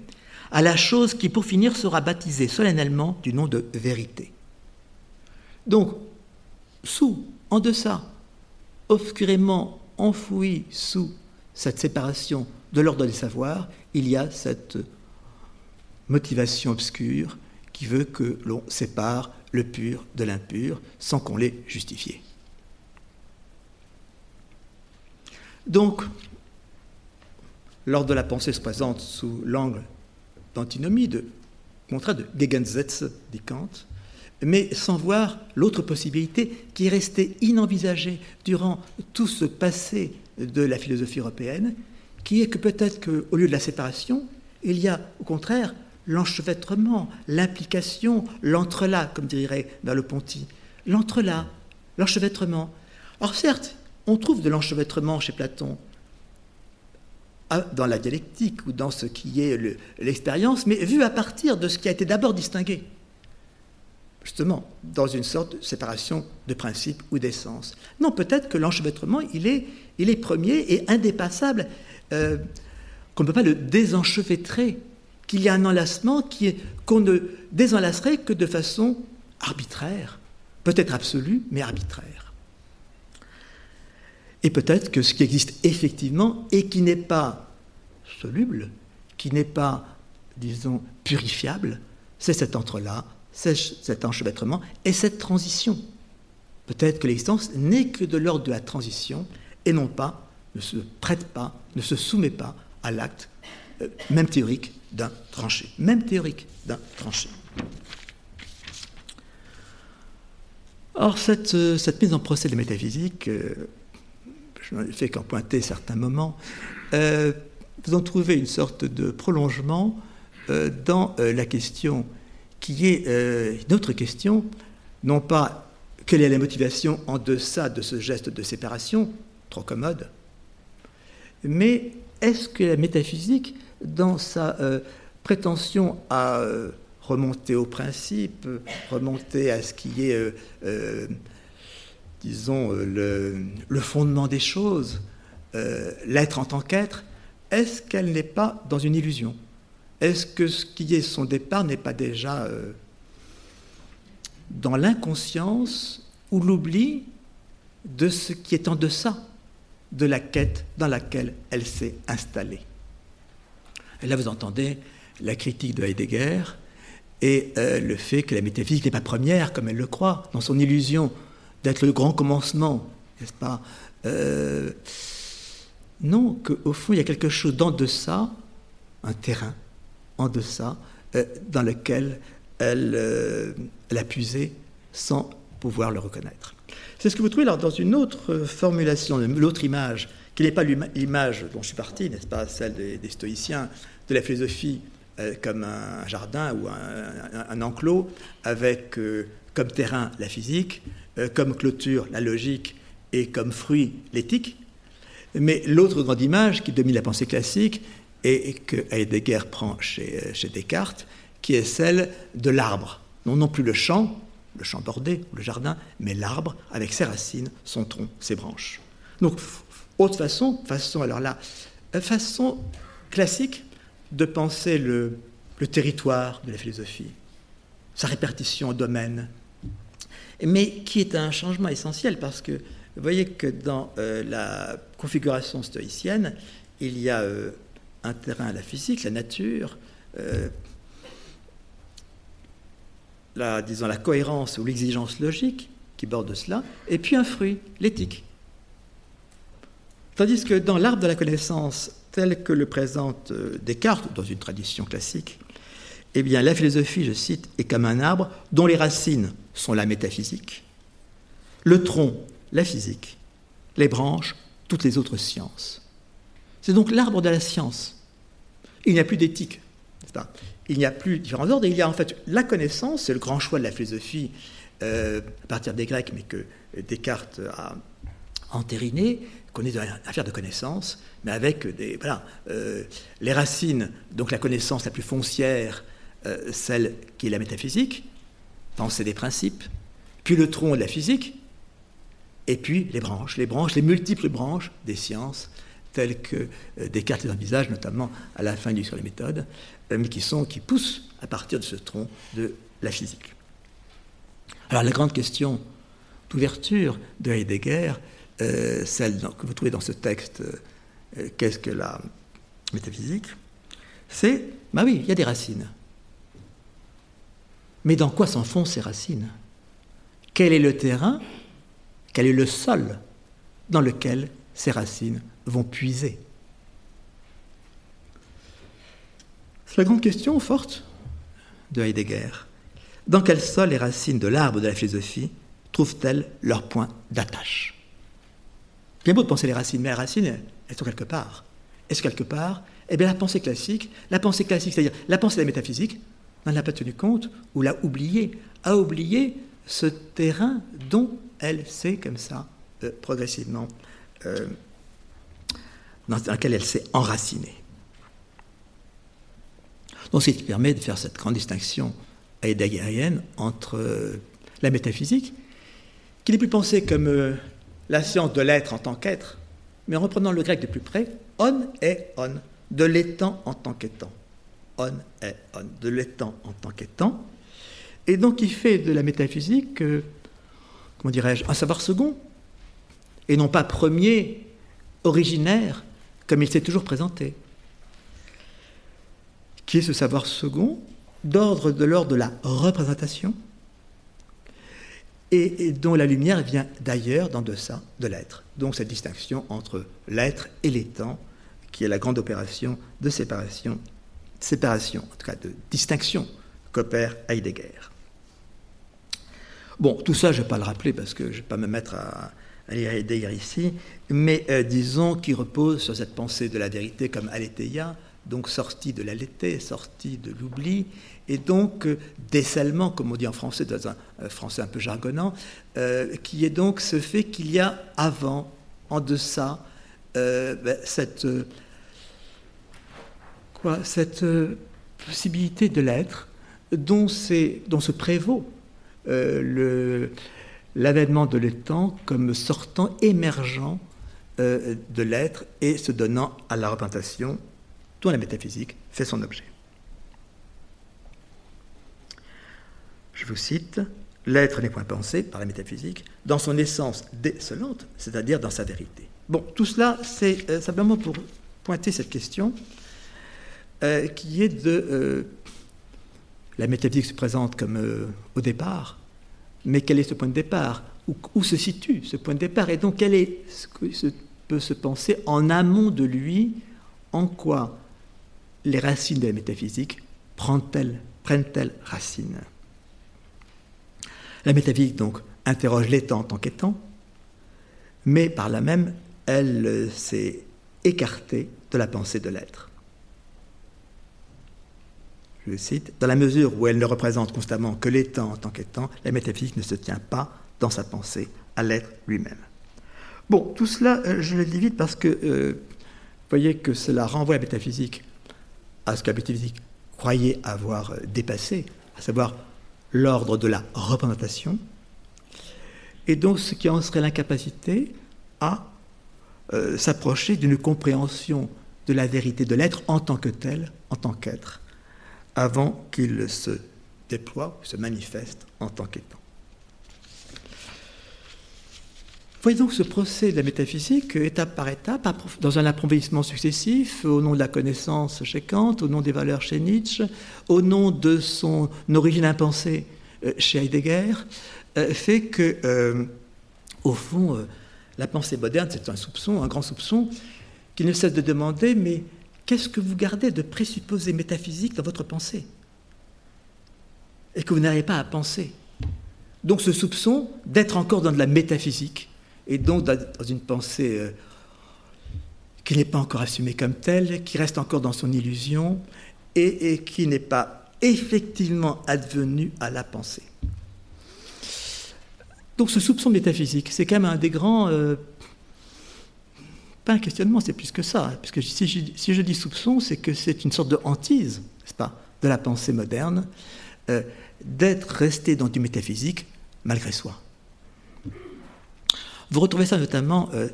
à la chose qui pour finir sera baptisée solennellement du nom de vérité. Donc, sous, en deçà, obscurément enfoui sous cette séparation de l'ordre des savoirs, il y a cette motivation obscure qui veut que l'on sépare le pur de l'impur sans qu'on l'ait justifié. Donc, l'ordre de la pensée se présente sous l'angle d'antinomie, de contrat de Gegensätze, dit Kant, mais sans voir l'autre possibilité qui est restée inenvisagée durant tout ce passé de la philosophie européenne, qui est que peut-être qu'au lieu de la séparation, il y a au contraire l'enchevêtrement, l'implication, l'entrelac, comme dirait Merleau-Ponty. L'entrelac, l'enchevêtrement. Or certes, on trouve de l'enchevêtrement chez Platon, dans la dialectique ou dans ce qui est l'expérience, mais vu à partir de ce qui a été d'abord distingué justement, dans une sorte de séparation de principe ou d'essence. Non, peut-être que l'enchevêtrement, il est, il est premier et indépassable, euh, qu'on ne peut pas le désenchevêtrer, qu'il y a un enlacement qu'on ne désenlacerait que de façon arbitraire, peut-être absolue, mais arbitraire. Et peut-être que ce qui existe effectivement et qui n'est pas soluble, qui n'est pas, disons, purifiable, c'est cet entre-là cet enchevêtrement et cette transition. Peut-être que l'existence n'est que de l'ordre de la transition et non pas, ne se prête pas, ne se soumet pas à l'acte, euh, même théorique, d'un tranché. Même théorique d'un tranché. Or, cette, euh, mise en procès de métaphysique, euh, je n'en ai fait qu'en pointer certains moments, euh, vous en trouvez une sorte de prolongement dans la question qui est euh, une autre question, non pas quelle est la motivation en deçà de ce geste de séparation, trop commode, mais est-ce que la métaphysique, dans sa euh, prétention à euh, remonter au principe, remonter à ce qui est, disons, le, le, fondement des choses, l'être en tant qu'être, est-ce qu'elle n'est pas dans une illusion? Est-ce que ce qui est son départ n'est pas déjà euh, dans l'inconscience ou l'oubli de ce qui est en deçà de la quête dans laquelle elle s'est installée? Et là, vous entendez la critique de Heidegger et euh, le fait que la métaphysique n'est pas première, comme elle le croit, dans son illusion d'être le grand commencement, n'est-ce pas euh, Non, qu'au fond, il y a quelque chose d'en deçà, un terrain, en deçà euh, dans lequel elle, euh, a puisé sans pouvoir le reconnaître. C'est ce que vous trouvez alors dans une autre formulation, l'autre image, qui n'est pas l'image dont je suis parti, n'est-ce pas, celle des, stoïciens, de la philosophie euh, comme un jardin ou un, enclos, avec comme terrain la physique, comme clôture la logique et comme fruit l'éthique. Mais l'autre grande image qui domine la pensée classique, et que Heidegger prend chez, chez Descartes, qui est celle de l'arbre. Non, non plus le champ, le champ bordé le jardin, mais l'arbre avec ses racines, son tronc, ses branches. Donc, autre façon, façon alors là, façon classique de penser le, le territoire de la philosophie, sa répartition au domaine, mais qui est un changement essentiel parce que vous voyez que dans euh, la configuration stoïcienne, il y a euh, un terrain à la physique, la nature, euh, la, disons, la cohérence ou l'exigence logique qui borde cela, et puis un fruit, l'éthique. Tandis que dans l'arbre de la connaissance, tel que le présente Descartes, dans une tradition classique, eh bien, la philosophie, je cite, est comme un arbre dont les racines sont la métaphysique, le tronc, la physique, les branches, toutes les autres sciences. C'est donc l'arbre de la science. Il n'y a plus d'éthique. Il n'y a plus différents ordres. il y a en fait la connaissance, c'est le grand choix de la philosophie euh, à partir des Grecs, mais que Descartes a entériné, qu'on est dans une affaire de connaissance, mais avec euh, les racines, donc la connaissance la plus foncière, euh, celle qui est la métaphysique, penser des principes, puis le tronc de la physique, et puis les branches, les branches, les multiples branches des sciences, telles que euh, Descartes les envisage, notamment à la fin du sur les méthodes, mais qui, sont, qui poussent à partir de ce tronc de la physique. Alors la grande question d'ouverture de Heidegger, euh, celle que vous trouvez dans ce texte, euh, qu'est-ce que la métaphysique C'est, bah oui, il y a des racines. Mais dans quoi s'enfoncent ces racines? Quel est le terrain, quel est le sol dans lequel ces racines vont puiser? C'est la grande question forte de Heidegger. Dans quel sol les racines de l'arbre de la philosophie trouvent-elles leur point d'attache? Bien beau de penser les racines, mais les racines, elles sont quelque part. Est-ce quelque part? Eh bien, la pensée classique, la pensée classique, c'est-à-dire la pensée de la métaphysique, n'en a pas tenu compte ou l'a oublié, a oublié ce terrain dont elle s'est comme ça euh, progressivement, euh, dans lequel elle s'est enracinée. Donc, ce qui permet de faire cette grande distinction heideggerienne entre euh, la métaphysique, qui n'est plus pensée comme la science de l'être en tant qu'être, mais en reprenant le grec de plus près, on est on, de l'étant en tant qu'étant. On est on, de l'étant en tant qu'étant. Et donc il fait de la métaphysique, euh, comment dirais-je, un savoir second, et non pas premier, originaire, comme il s'est toujours présenté. Qui est ce savoir second d'ordre de l'ordre de la représentation, et, dont la lumière vient d'ailleurs, dans deçà de l'être. Donc cette distinction entre l'être et l'étant, qui est la grande opération de séparation, séparation, en tout cas de distinction qu'opère Heidegger. Bon, tout ça, je ne vais pas le rappeler parce que je ne vais pas me mettre à, lire Heidegger ici, mais euh, disons qu'il repose sur cette pensée de la vérité comme aletheia, donc sortie de la l'été, sortie de l'oubli, et donc euh, décèlement, comme on dit en français, dans un euh, français un peu jargonnant, euh, qui est donc ce fait qu'il y a avant, en deçà, ben, cette, cette possibilité de l'être dont, se prévaut l'avènement de l'étang comme sortant, émergent de l'être et se donnant à la représentation dont la métaphysique fait son objet. Je vous cite, L'être n'est point pensé par la métaphysique dans son essence décelante, c'est-à-dire dans sa vérité. Bon, tout cela, c'est euh, simplement pour pointer cette question euh, qui est de... Euh, la métaphysique se présente comme au départ, mais quel est ce point de départ? Où, où, se situe ce point de départ? Et donc, quel est ce que peut se penser en amont de lui En quoi les racines de la métaphysique prennent-elles prennent racine? La métaphysique, donc, interroge l'étant en tant qu'étant, mais par là même, elle s'est écartée de la pensée de l'être. Je cite, Dans la mesure où elle ne représente constamment que l'étant en tant qu'étant, la métaphysique ne se tient pas dans sa pensée à l'être lui-même. Bon, tout cela, euh, je le dis vite parce que euh, vous voyez que cela renvoie la métaphysique à ce que la métaphysique croyait avoir dépassé, à savoir l'ordre de la représentation, et donc ce qui en serait l'incapacité à euh, s'approcher d'une compréhension de la vérité de l'être en tant que tel, en tant qu'être, avant qu'il se déploie, se manifeste en tant qu'étant. Voyez donc ce procès de la métaphysique, étape par étape, dans un approfondissement successif, au nom de la connaissance chez Kant, au nom des valeurs chez Nietzsche, au nom de son origine impensée euh, chez Heidegger, euh, fait que, euh, au fond, la pensée moderne, c'est un soupçon, un grand soupçon, qui ne cesse de demander, mais qu'est-ce que vous gardez de présupposés métaphysiques dans votre pensée Et que vous n'arrivez pas à penser. Donc ce soupçon d'être encore dans de la métaphysique, et donc dans une pensée euh, qui n'est pas encore assumée comme telle, qui reste encore dans son illusion et, qui n'est pas effectivement advenue à la pensée. Donc ce soupçon métaphysique, c'est quand même un des grands, euh, pas un questionnement, c'est plus que ça. Puisque si je, si je dis soupçon, c'est que c'est une sorte de hantise, n'est-ce pas, de la pensée moderne, euh, d'être resté dans du métaphysique malgré soi. Vous retrouvez ça notamment euh,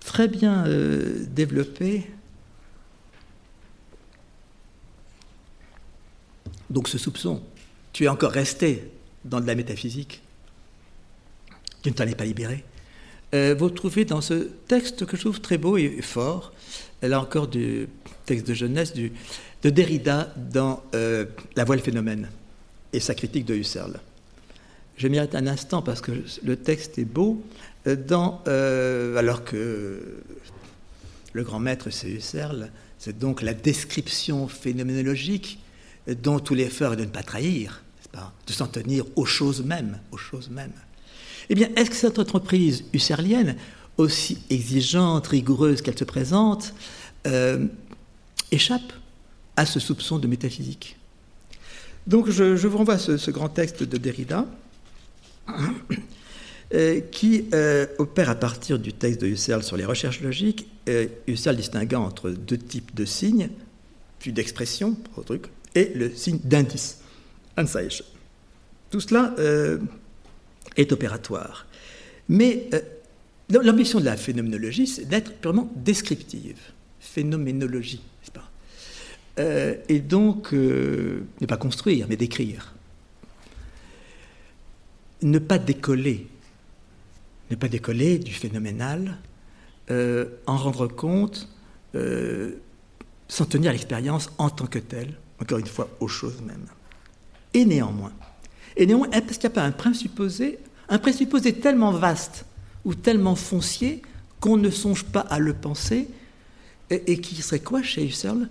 très bien euh, développé. Donc ce soupçon, tu es encore resté dans de la métaphysique, tu ne t'en es pas libéré. Euh, vous trouvez dans ce texte que je trouve très beau et fort, là encore du texte de jeunesse de Derrida dans euh, La voile phénomène et sa critique de Husserl. Je m'y arrête un instant parce que le texte est beau, euh, dans, alors que le grand maître c'est Husserl, c'est donc la description phénoménologique dont tous les est de ne pas trahir, de s'en tenir aux choses mêmes, aux choses mêmes. Eh bien, est-ce que cette entreprise husserlienne, aussi exigeante, rigoureuse qu'elle se présente, euh, échappe à ce soupçon de métaphysique? Donc, je, vous renvoie à ce, grand texte de Derrida, euh, qui euh, opère à partir du texte de Husserl sur les recherches logiques, Husserl distinguant entre deux types de signes, puis d'expression, et le signe d'indice, Tout cela est opératoire. Mais euh, l'ambition de la phénoménologie, c'est d'être purement descriptive. Phénoménologie, n'est-ce pas? Euh, Et donc, euh, ne pas construire, mais décrire. Ne pas décoller. Ne pas décoller du phénoménal, en rendre compte, s'en tenir à l'expérience en tant que telle, encore une fois, aux choses mêmes. Et néanmoins, et néanmoins, est-ce qu'il n'y a pas un présupposé un présupposé tellement vaste ou tellement foncier qu'on ne songe pas à le penser, et, qui serait quoi chez Husserl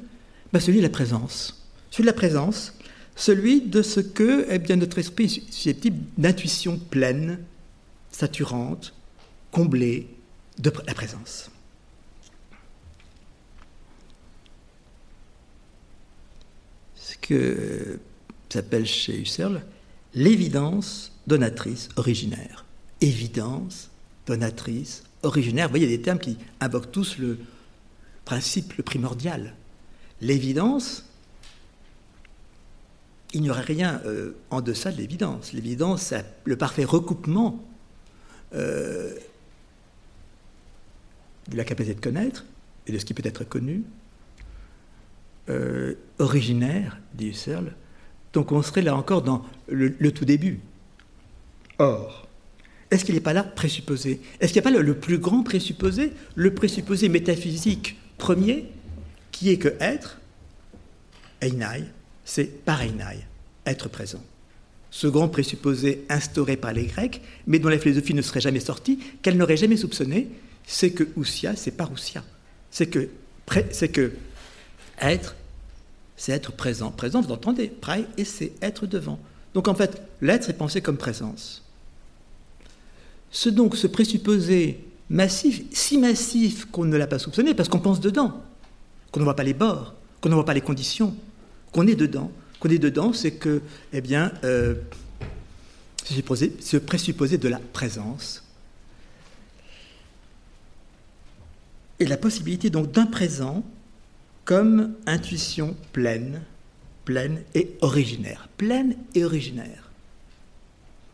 ben Celui de la présence. Celui de la présence, celui de ce que eh bien, notre esprit est susceptible d'intuition pleine, saturante, comblée de la présence. Ce que s'appelle chez Husserl l'évidence donatrice originaire. Évidence, donatrice, originaire. Vous voyez, il y a des termes qui invoquent tous le principe le primordial. L'évidence, il n'y aurait rien euh, en deçà de l'évidence. L'évidence, c'est le parfait recoupement euh, de la capacité de connaître et de ce qui peut être connu, euh, originaire, dit Husserl. Donc on serait là encore dans le tout début. Or, est-ce qu'il n'est pas là présupposé? Est-ce qu'il n'y a pas le, plus grand présupposé, le présupposé métaphysique premier, qui est que être, einai, c'est par être présent. Ce grand présupposé instauré par les Grecs, mais dont la philosophie ne serait jamais sortie, qu'elle n'aurait jamais soupçonné, c'est que ousia, c'est parousia. C'est que, c'est que être, c'est être présent. Présent, vous entendez, prae, et c'est être devant. Donc en fait, l'être est pensé comme présence. Ce donc ce présupposé massif, si massif qu'on ne l'a pas soupçonné, parce qu'on pense dedans, qu'on ne voit pas les bords, qu'on ne voit pas les conditions, qu'on est dedans. Qu'on est dedans, c'est que, eh bien, euh, ce présupposé de la présence et la possibilité donc d'un présent comme intuition pleine, pleine et originaire. Pleine et originaire.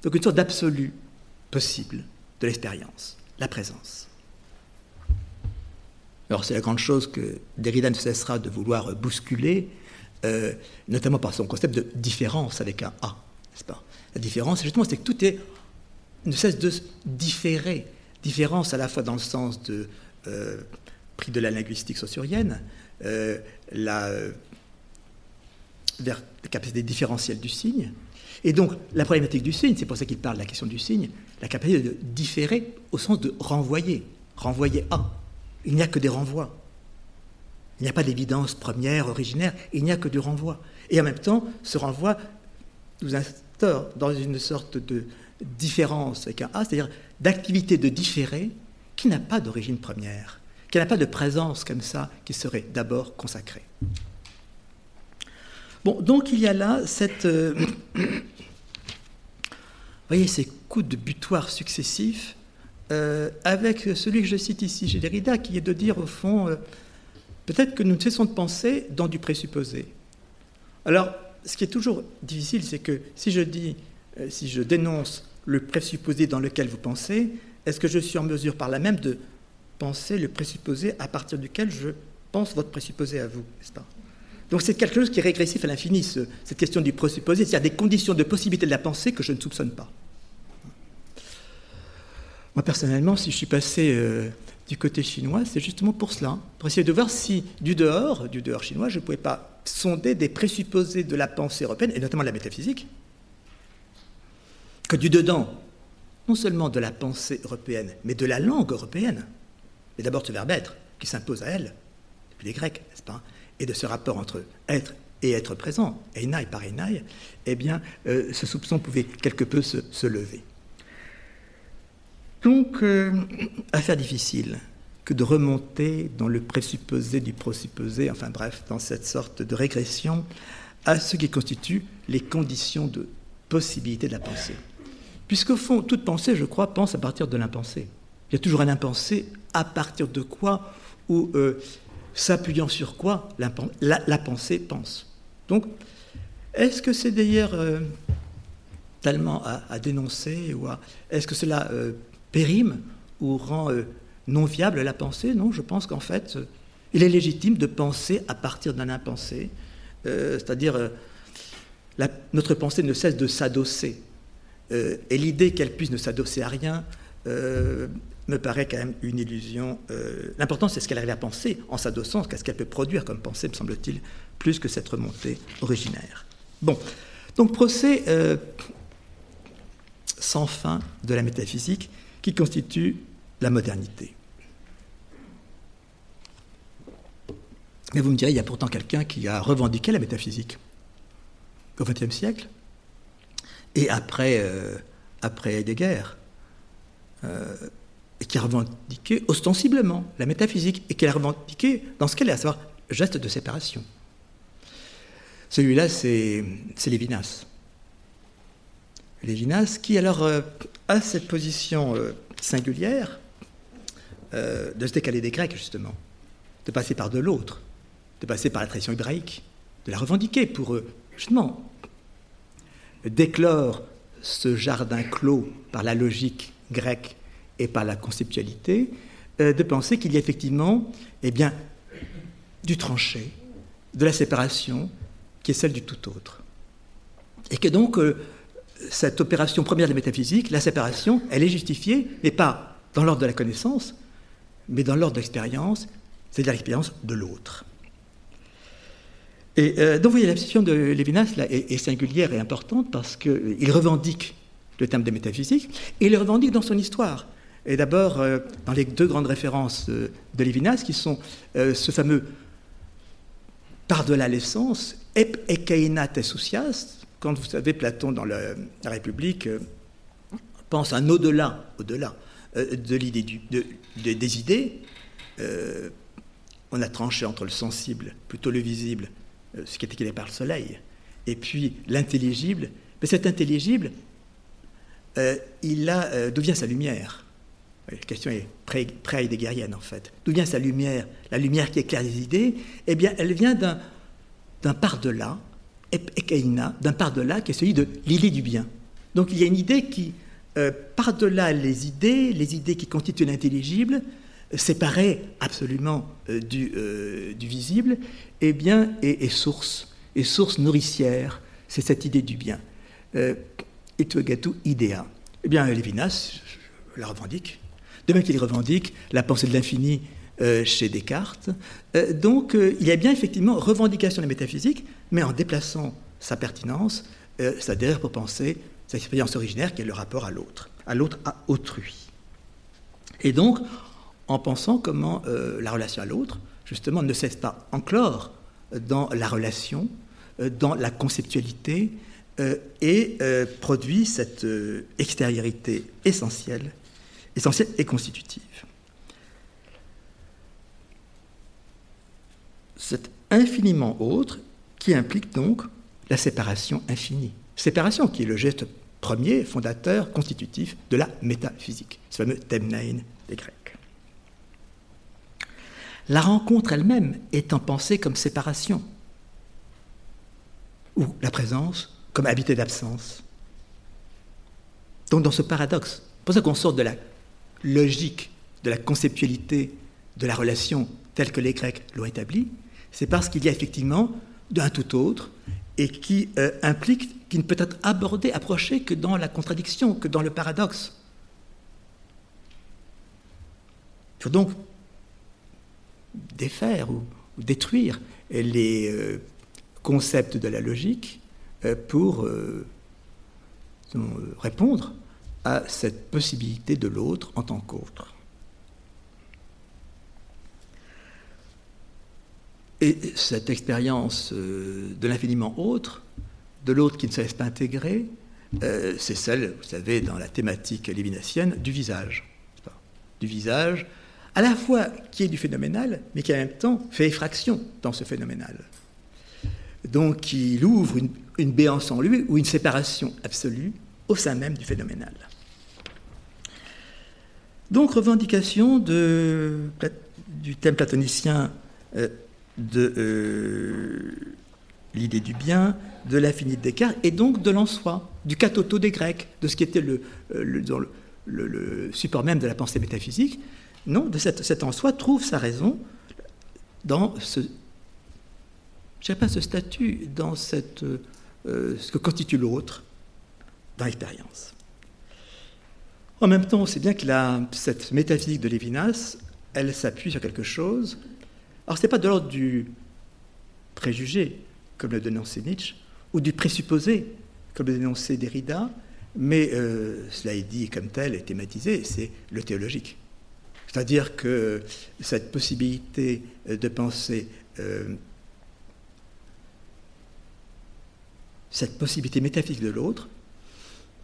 Donc une sorte d'absolu possible de l'expérience, la présence. Alors c'est la grande chose que Derrida ne cessera de vouloir bousculer, euh, notamment par son concept de différence avec un A, n'est-ce pas? La différence, justement, c'est que tout est, ne cesse de différer. Différence à la fois dans le sens de euh, prix de la linguistique saussurienne, euh, vers la capacité différentielle du signe, et donc, la problématique du signe, c'est pour ça qu'il parle de la question du signe, la capacité de différer au sens de renvoyer, renvoyer à. Il n'y a que des renvois. Il n'y a pas d'évidence première, originaire, il n'y a que du renvoi. Et en même temps, ce renvoi nous instaure dans une sorte de différence avec un A, c'est-à-dire d'activité de différer qui n'a pas d'origine première, qui n'a pas de présence comme ça, qui serait d'abord consacrée. Bon, donc il y a là cette. Euh, voyez, ces coups de butoir successifs avec celui que je cite ici chez Derrida, qui est de dire au fond, peut-être que nous ne cessons de penser dans du présupposé. Alors, ce qui est toujours difficile, c'est que si je dis, si je dénonce le présupposé dans lequel vous pensez, est-ce que je suis en mesure par là même de penser le présupposé à partir duquel je pense votre présupposé à vous, n'est-ce pas? Donc c'est quelque chose qui est régressif à l'infini, cette question du présupposé. Il y a des conditions de possibilité de la pensée que je ne soupçonne pas. Moi, personnellement, si je suis passé euh, du côté chinois, c'est justement pour cela, pour essayer de voir si, du dehors, du dehors chinois, je ne pouvais pas sonder des présupposés de la pensée européenne, et notamment de la métaphysique, que du dedans, non seulement de la pensée européenne, mais de la langue européenne, d'abord ce verbe être qui s'impose à elle, depuis les Grecs, n'est-ce pas Et de ce rapport entre être et être présent, einai par einai, eh bien, euh, ce soupçon pouvait quelque peu se, lever. Donc, euh, affaire difficile que de remonter dans le présupposé du présupposé, enfin bref, dans cette sorte de régression à ce qui constitue les conditions de possibilité de la pensée. Puisqu'au fond, toute pensée, je crois, pense à partir de l'impensé. Il y a toujours un impensé à partir de quoi ou euh, s'appuyant sur quoi la, pensée pense. Donc, est-ce que c'est d'ailleurs euh, tellement à, dénoncer ou est-ce que cela euh, périme ou rend non viable la pensée? Non, je pense qu'en fait, il est légitime de penser à partir d'un impensé, c'est-à-dire notre pensée ne cesse de s'adosser et l'idée qu'elle puisse ne s'adosser à rien me paraît quand même une illusion. Euh, l'important, c'est ce qu'elle arrive à penser en s'adossant, qu'est-ce qu'elle peut produire comme pensée, me semble-t-il, plus que cette remontée originaire. Bon, donc procès sans fin de la métaphysique qui constitue la modernité. Mais vous me direz, il y a pourtant quelqu'un qui a revendiqué la métaphysique au XXe siècle, et après, euh, après euh, et qui a revendiqué ostensiblement la métaphysique, et qui a revendiqué dans ce qu'elle est, à savoir geste de séparation. Celui-là, c'est Lévinas. Lévinas, qui alors euh, a cette position singulière de se décaler des Grecs, justement, de passer par de l'autre, de passer par la tradition hébraïque, de la revendiquer pour, justement, d'éclore ce jardin clos par la logique grecque et par la conceptualité, euh, de penser qu'il y a effectivement eh bien, du tranché, de la séparation, qui est celle du tout autre. Et que donc, euh, cette opération première de la métaphysique, la séparation, elle est justifiée, mais pas dans l'ordre de la connaissance, mais dans l'ordre de l'expérience, c'est-à-dire l'expérience de l'autre. Et euh, donc, vous voyez, la position de Lévinas là, est, singulière et importante parce qu'il revendique le terme de métaphysique et il le revendique dans son histoire. Et d'abord, euh, dans les deux grandes références euh, de Lévinas, qui sont ce fameux par-delà l'essence, ep ekeina tesousias, quand vous savez, Platon dans la, République pense un au-delà, de l'idée des idées. on a tranché entre le sensible, plutôt le visible, euh, ce qui est éclairé par le soleil, et puis l'intelligible. Mais cet intelligible, euh, il a, euh, d'où vient sa lumière La question est pré-heideggerienne en fait. D'où vient sa lumière La lumière qui éclaire les idées, eh bien, elle vient d'un, par-delà, d'un par-delà qui est celui de l'idée du bien. Donc il y a une idée qui, par-delà les idées, les idées qui constituent l'intelligible, séparée absolument du, du, visible, eh bien, est, source, est source nourricière. C'est cette idée du bien. Euh, gatu idea. Eh bien, Lévinas la revendique. De même qu'il revendique la pensée de l'infini euh, chez Descartes. Euh, donc, euh, il y a bien effectivement revendication de la métaphysique, mais en déplaçant sa pertinence, c'est-à-dire pour penser sa expérience originaire qui est le rapport à l'autre, à l'autre, à autrui. Et donc, en pensant comment la relation à l'autre justement, ne cesse pas encore dans la relation, dans la conceptualité, et produit cette extériorité essentielle, essentielle et constitutive. C'est infiniment autre qui implique donc la séparation infinie. Séparation qui est le geste premier, fondateur, constitutif de la métaphysique, ce fameux Temnain des Grecs. La rencontre elle-même étant pensée comme séparation, ou la présence comme habité d'absence. Donc dans ce paradoxe, c'est pour ça qu'on sort de la logique, de la conceptualité de la relation telle que les Grecs l'ont établie, c'est parce qu'il y a effectivement d'un tout autre et qui euh, implique, qui ne peut être abordé, approché que dans la contradiction, que dans le paradoxe. Il faut donc défaire ou, détruire les euh, concepts de la logique euh, pour répondre à cette possibilité de l'autre en tant qu'autre. Et cette expérience euh, de l'infiniment autre, de l'autre qui ne se pas intégrer, euh, c'est celle, vous savez, dans la thématique lévinassienne, du visage. Du visage, à la fois qui est du phénoménal, mais qui en même temps fait effraction dans ce phénoménal. Donc il ouvre une béance en lui ou une séparation absolue au sein même du phénoménal. Donc revendication de, du thème platonicien euh, de euh, l'idée du bien, de l'infinité d'écart, et donc de l'en-soi, du katoto des Grecs, de ce qui était le, euh, le, support même de la pensée métaphysique. Non, de cet en-soi trouve sa raison dans ce, ce statut, dans ce que constitue l'autre dans l'expérience. En même temps, on bien que cette métaphysique de Lévinas, elle s'appuie sur quelque chose alors ce n'est pas de l'ordre du préjugé, comme le dénonçait Nietzsche, ou du présupposé, comme le dénonçait Derrida, mais euh, cela est dit comme tel et thématisé, c'est le théologique. C'est-à-dire que cette possibilité de penser, euh, cette possibilité métaphysique de l'autre,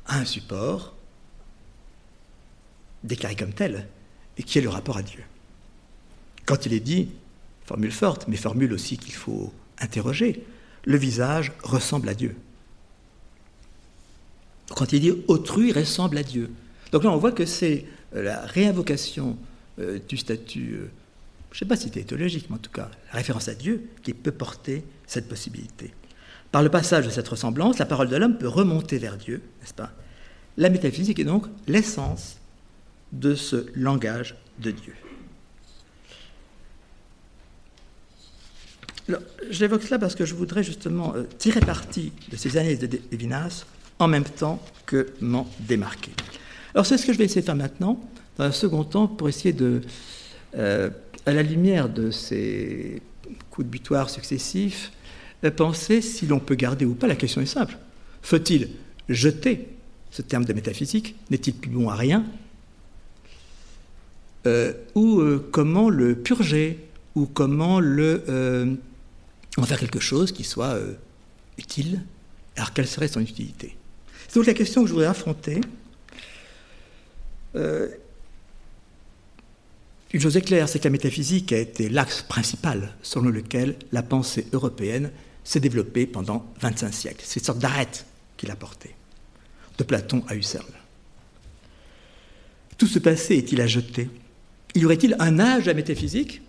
a un support déclaré comme tel, et qui est le rapport à Dieu. Quand il est dit, formule forte, mais formule aussi qu'il faut interroger. Le visage ressemble à Dieu. Quand il dit autrui ressemble à Dieu. Donc là, on voit que c'est euh, la réinvocation euh, du statut, euh, je ne sais pas si c'était éthologique, mais en tout cas, la référence à Dieu qui peut porter cette possibilité. Par le passage de cette ressemblance, la parole de l'homme peut remonter vers Dieu, n'est-ce pas? La métaphysique est donc l'essence de ce langage de Dieu. J'évoque cela parce que je voudrais justement euh, tirer parti de ces analyses de Lévinas en même temps que m'en démarquer. Alors c'est ce que je vais essayer de faire maintenant, dans un second temps, pour essayer de, euh, à la lumière de ces coups de butoir successifs, euh, penser si l'on peut garder ou pas. La question est simple. Faut-il jeter? Ce terme de métaphysique N'est-il plus bon à rien Ou comment le purger Ou comment le on va faire quelque chose qui soit euh, utile. Alors quelle serait son utilité? C'est donc la question que je voudrais affronter. Euh, une chose est claire, c'est que la métaphysique a été l'axe principal selon lequel la pensée européenne s'est développée pendant 25 siècles. C'est une sorte d'arête qu'il a porté, de Platon à Husserl. Tout ce passé est-il à jeter? Y aurait-il un âge de la métaphysique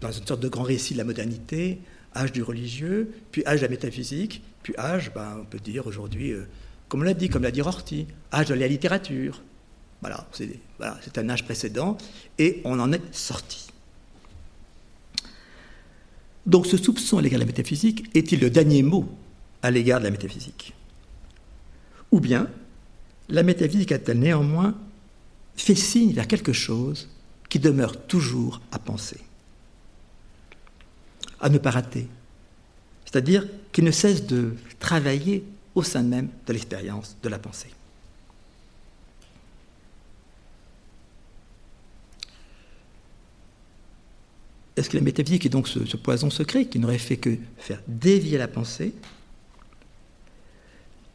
dans une sorte de grand récit de la modernité, âge du religieux, puis âge de la métaphysique, puis âge, ben, on peut dire aujourd'hui, euh, comme on l'a dit, comme l'a dit Rorty, âge de la littérature. Voilà, c'est un âge précédent, et on en est sorti. Donc ce soupçon à l'égard de la métaphysique est-il le dernier mot à l'égard de la métaphysique? Ou bien la métaphysique a-t-elle néanmoins fait signe vers quelque chose qui demeure toujours à penser à ne pas rater. C'est-à-dire qu'il ne cesse de travailler au sein même de l'expérience de la pensée. Est-ce que la métaphysique est donc ce, poison secret qui n'aurait fait que faire dévier la pensée,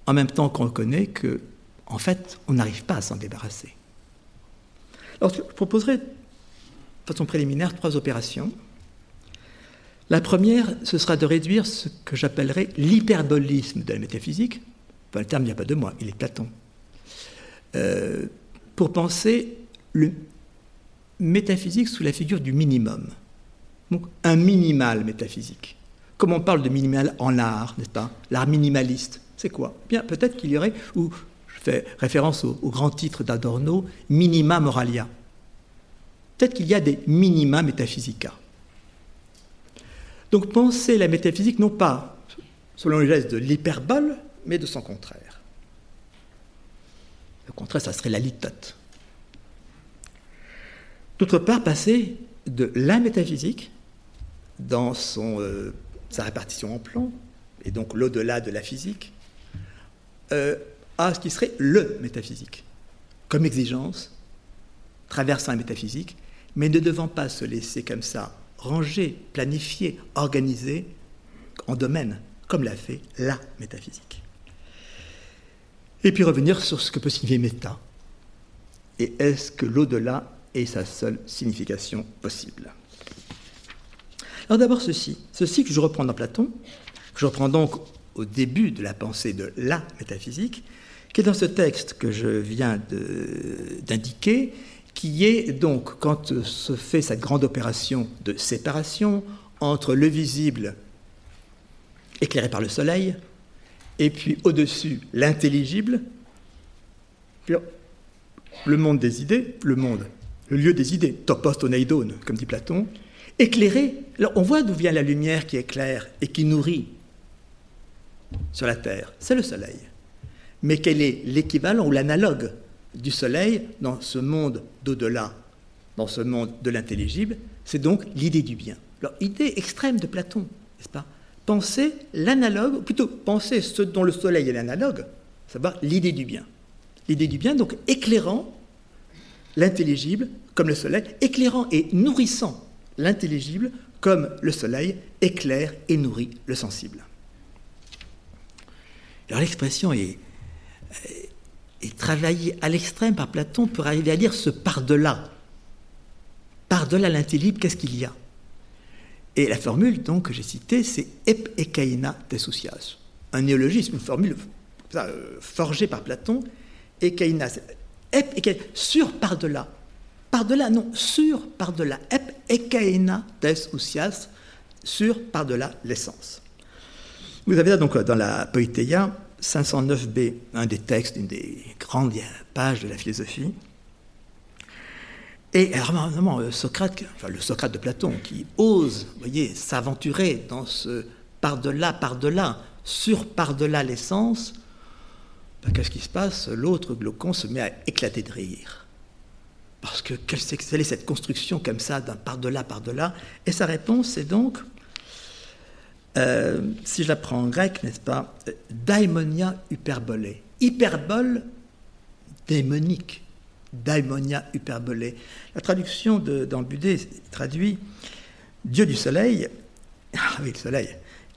en même temps qu'on reconnaît que, en fait, on n'arrive pas à s'en débarrasser? Alors, je proposerai, de façon préliminaire, trois opérations La première, ce sera de réduire ce que j'appellerais l'hyperbolisme de la métaphysique. Enfin, le terme n'y a pas de moi, il est Platon. Euh, pour penser le métaphysique sous la figure du minimum. Donc, un minimal métaphysique. Comme on parle de minimal en art, n'est-ce pas? L'art minimaliste, c'est quoi? Bien, peut-être qu'il y aurait, ou je fais référence au, grand titre d'Adorno, Minima Moralia. Peut-être qu'il y a des minima métaphysica. Donc penser la métaphysique non pas selon le geste de l'hyperbole, mais de son contraire. Le contraire, ça serait la litote. D'autre part, passer de la métaphysique, dans euh, sa répartition en plans, et donc l'au-delà de la physique, euh, à ce qui serait le métaphysique, comme exigence, traversant la métaphysique, mais ne devant pas se laisser comme ça ranger, planifier, organiser en domaine, comme l'a fait la métaphysique. Et puis revenir sur ce que peut signifier méta. Et est-ce que l'au-delà est sa seule signification possible? Alors d'abord ceci, ceci que je reprends dans Platon, que je reprends donc au début de la pensée de la métaphysique, qui est dans ce texte que je viens d'indiquer, qui est donc, quand se fait cette grande opération de séparation entre le visible éclairé par le soleil, et puis au-dessus l'intelligible, le monde des idées, le monde, le lieu des idées, topos toneidon, comme dit Platon, éclairé. On voit d'où vient la lumière qui éclaire et qui nourrit sur la terre, c'est le soleil. Mais quel est l'équivalent ou l'analogue du soleil dans ce monde d'au-delà, dans ce monde de l'intelligible, c'est donc l'idée du bien. Alors, idée extrême de Platon, n'est-ce pas? Penser l'analogue, ou plutôt penser ce dont le soleil est l'analogue, savoir l'idée du bien. L'idée du bien, donc éclairant l'intelligible comme le soleil, éclairant et nourrissant l'intelligible comme le soleil éclaire et nourrit le sensible. Alors l'expression est, et travaillé à l'extrême par Platon pour arriver à dire ce par-delà. Par-delà l'intelligible, qu'est-ce qu'il y a? Et la formule donc que j'ai citée, c'est ep ekaina tesousias. Un néologisme, une formule euh, forgée par Platon. Ekaina, ep ekaina, sur par-delà. Par-delà, non, sur par-delà. Ep ekaina tesousias, sur par-delà l'essence. Vous avez là donc dans la Poitéia 509b, un des textes, une des grandes pages de la philosophie. Et alors, euh, Socrate, enfin, le Socrate de Platon, qui ose, voyez, s'aventurer dans ce par-delà, par-delà, sur par-delà l'essence, ben, qu'est-ce qui se passe? L'autre Glaucon se met à éclater de rire. Parce que quelle est cette construction comme ça d'un par-delà, par-delà? Et sa réponse, c'est donc euh, si je en grec, n'est-ce pas, daimonia hyperbolé. Hyperbole démonique. Daimonia hyperbolé. La traduction dans Budé traduit Dieu du soleil. Ah oui, le soleil.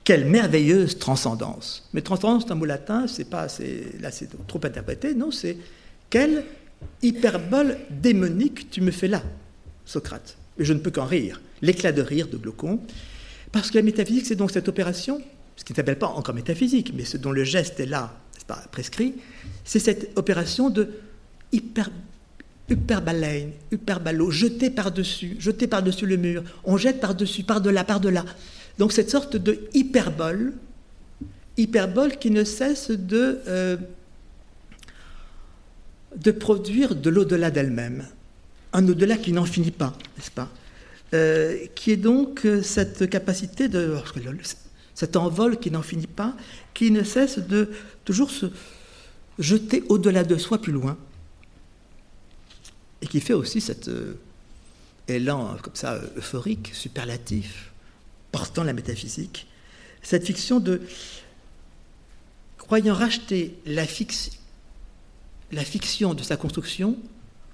Quelle merveilleuse transcendance. Mais transcendance, c'est un mot latin, c'est pas, là c'est trop interprété. Non, c'est quelle hyperbole démonique tu me fais là, Socrate? Et je ne peux qu'en rire. L'éclat de rire de Glaucon. Parce que la métaphysique, c'est donc cette opération, ce qui ne s'appelle pas encore métaphysique, mais ce dont le geste est là, n'est-ce pas, prescrit, c'est cette opération de hyper, hyperbaleine, hyperbalo, jeter par-dessus, jeter par-dessus le mur, on jette par-dessus, par-delà, par-delà. Donc cette sorte de hyperbole, hyperbole qui ne cesse de, euh, de produire de l'au-delà d'elle-même, un au-delà qui n'en finit pas, n'est-ce pas? Euh, qui est donc euh, cette capacité de cet envol qui n'en finit pas, qui ne cesse de toujours se jeter au-delà de soi plus loin, et qui fait aussi cet euh, élan comme ça euphorique, superlatif, portant la métaphysique, cette fiction de croyant racheter la fiction de sa construction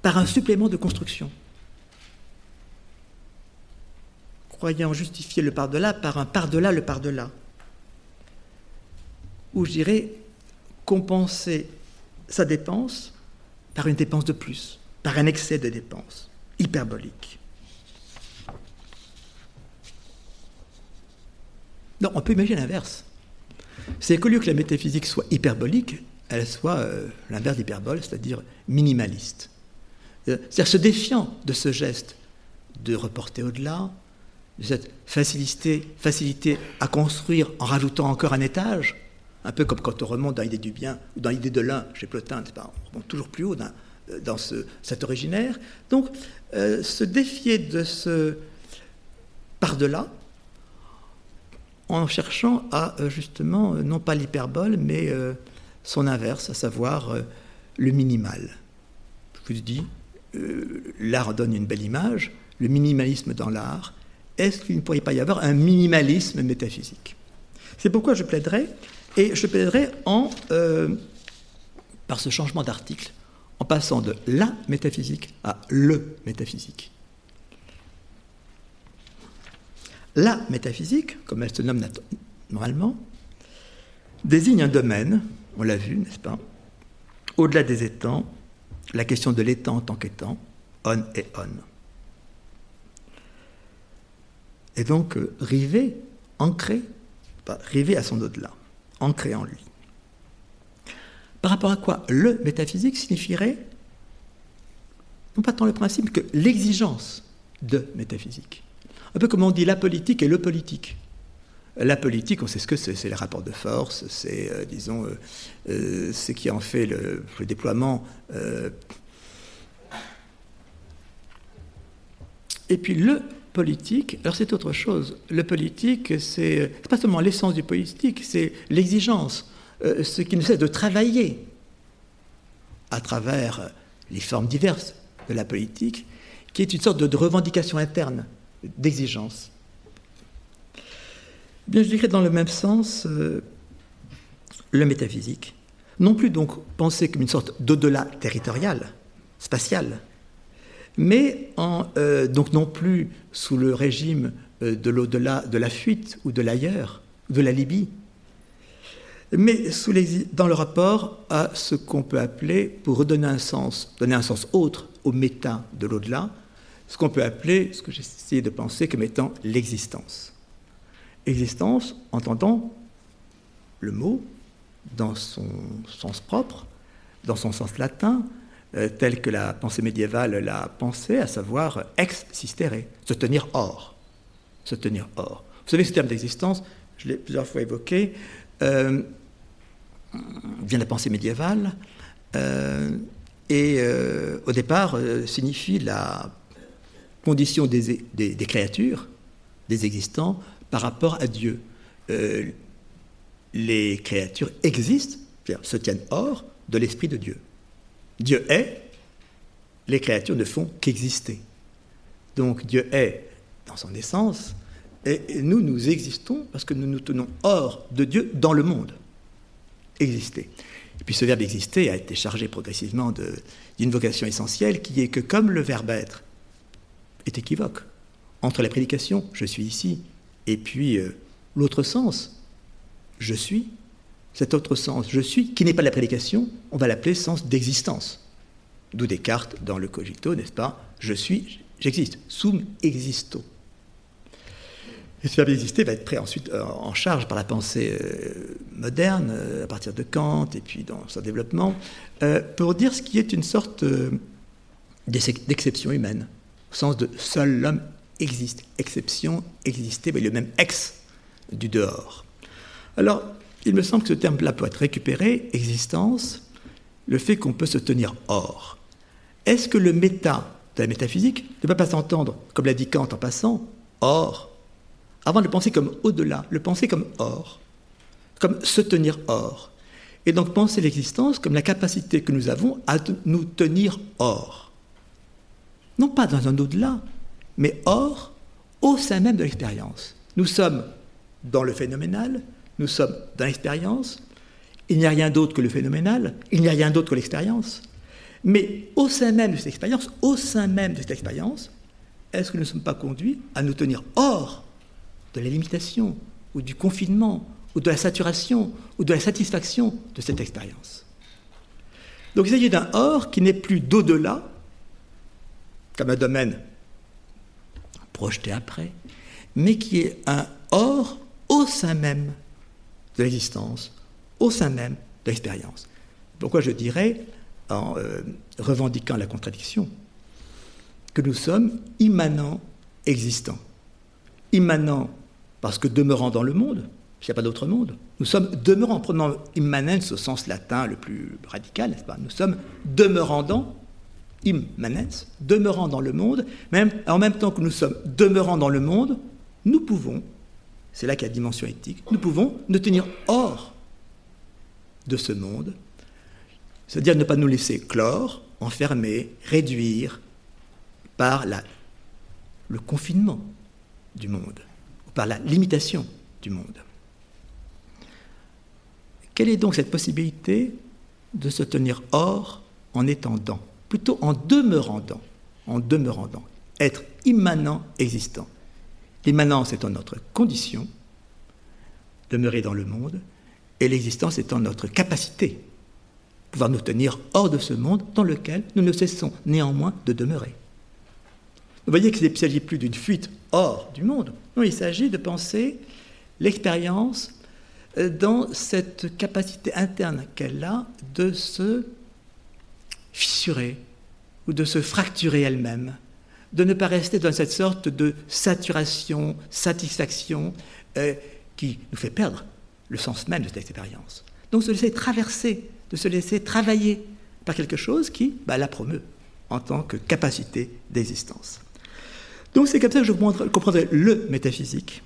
par un supplément de construction. Croyant justifier le par-delà par un par-delà le par-delà. Ou je dirais compenser sa dépense par une dépense de plus, par un excès de dépense hyperbolique. Non, on peut imaginer l'inverse. C'est qu'au lieu que la métaphysique soit hyperbolique, elle soit euh, l'inverse d'hyperbole, c'est-à-dire minimaliste. Euh, c'est-à-dire se défiant de ce geste de reporter au-delà, de cette facilité, à construire en rajoutant encore un étage, un peu comme quand on remonte dans l'idée du bien ou dans l'idée de l'un chez Plotin, on remonte toujours plus haut dans, euh, cet originaire. Donc, se défier de ce par-delà, en cherchant à justement, non pas l'hyperbole, mais son inverse, à savoir euh, le minimal. Je vous dis, euh, l'art donne une belle image, le minimalisme dans l'art, est-ce qu'il ne pourrait pas y avoir un minimalisme métaphysique? C'est pourquoi je plaiderai, et je plaiderai en, euh, par ce changement d'article, en passant de la métaphysique à le métaphysique. La métaphysique, comme elle se nomme normalement, désigne un domaine on l'a vu, n'est-ce pas? Au-delà des étangs, la question de l'étang en tant qu'étang, on et on. Et donc, euh, river, ancré, river à son au-delà, ancré en lui. Par rapport à quoi le métaphysique signifierait, non pas tant le principe que l'exigence de métaphysique. Un peu comme on dit la politique et le politique. La politique, on sait ce que c'est, c'est les rapports de force, c'est, euh, disons, euh, euh, ce qui en fait le, déploiement. Et puis le politique, alors c'est autre chose. Le politique, c'est pas seulement l'essence du politique, c'est l'exigence, ce qui nous sert de travailler à travers les formes diverses de la politique, qui est une sorte de revendication interne, d'exigence. Bien, je dirais dans le même sens euh, le métaphysique. Non plus donc penser comme une sorte d'au-delà territorial, spatial, mais euh, donc non plus sous le régime euh, de l'au-delà, de la fuite ou de l'ailleurs, de la Libye, mais dans le rapport à ce qu'on peut appeler, pour redonner un sens, donner un sens autre au méta de l'au-delà, ce qu'on peut appeler, ce que j'ai essayé de penser comme étant l'existence. Existence, entendant le mot dans son sens propre, dans son sens latin, euh, tel que la pensée médiévale l'a pensé, à savoir ex sistere, se tenir hors. Se tenir hors. Vous savez, ce terme d'existence, je l'ai plusieurs fois évoqué, euh, vient de la pensée médiévale, euh, et au départ signifie la condition des, des créatures, des existants, par rapport à Dieu. Les créatures existent, se tiennent hors de l'esprit de Dieu. Dieu est, les créatures ne font qu'exister. Donc Dieu est dans son essence, et nous, nous existons parce que nous nous tenons hors de Dieu dans le monde. Exister. Et puis ce verbe exister a été chargé progressivement d'une vocation essentielle qui est que comme le verbe être est équivoque, entre la prédication, je suis ici, et puis euh, l'autre sens, je suis, cet autre sens, je suis, qui n'est pas la prédication, on va l'appeler sens d'existence. D'où Descartes dans le cogito, n'est-ce pas? Je suis, j'existe, sum existo. Et ce verbe exister va être pris ensuite euh, en charge par la pensée euh, moderne, à partir de Kant et puis dans son développement, pour dire ce qui est une sorte d'exception humaine, au sens de seul l'homme existe, exception, exister, mais le même ex du dehors. Alors, il me semble que ce terme-là peut être récupéré, existence, le fait qu'on peut se tenir hors. Est-ce que le méta de la métaphysique ne peut pas s'entendre, comme l'a dit Kant en passant, hors, avant de penser comme au-delà, le penser comme hors, comme se tenir hors, et donc penser l'existence comme la capacité que nous avons à nous tenir hors. Non pas dans un au-delà, mais or, au sein même de l'expérience. Nous sommes dans le phénoménal, nous sommes dans l'expérience, il n'y a rien d'autre que le phénoménal, il n'y a rien d'autre que l'expérience. Mais au sein même de cette expérience, au sein même de cette expérience, est-ce que nous ne sommes pas conduits à nous tenir hors de la limitation, ou du confinement, ou de la saturation, ou de la satisfaction de cette expérience? Donc il s'agit d'un hors qui n'est plus d'au-delà, comme un domaine projeté après, mais qui est un hors au sein même de l'existence, au sein même de l'expérience. Pourquoi je dirais, en euh, revendiquant la contradiction, que nous sommes immanents existants. Immanents parce que demeurant dans le monde, il n'y a pas d'autre monde. Nous sommes demeurant, prenant immanence au sens latin le plus radical, n'est-ce pas? Nous sommes demeurant dans, immanence, demeurant dans le monde, même, en même temps que nous sommes demeurant dans le monde, nous pouvons, c'est là qu'il y a la dimension éthique, nous pouvons nous tenir hors de ce monde, c'est-à-dire ne pas nous laisser clore, enfermer, réduire par le confinement du monde, ou par la limitation du monde. Quelle est donc cette possibilité de se tenir hors en étant dans, plutôt en demeurant dans, en demeurant dans, être immanent existant? L'immanence étant notre condition, demeurer dans le monde, et l'existence étant notre capacité, pouvoir nous tenir hors de ce monde dans lequel nous ne cessons néanmoins de demeurer. Vous voyez qu'il ne s'agit plus d'une fuite hors du monde, non, il s'agit de penser l'expérience euh, dans cette capacité interne qu'elle a de se fissurer ou de se fracturer elle-même, de ne pas rester dans cette sorte de saturation, satisfaction euh, qui nous fait perdre le sens même de cette expérience. Donc se laisser traverser, de se laisser travailler par quelque chose qui bah, la promeut en tant que capacité d'existence. Donc c'est comme ça que je comprendrai le métaphysique.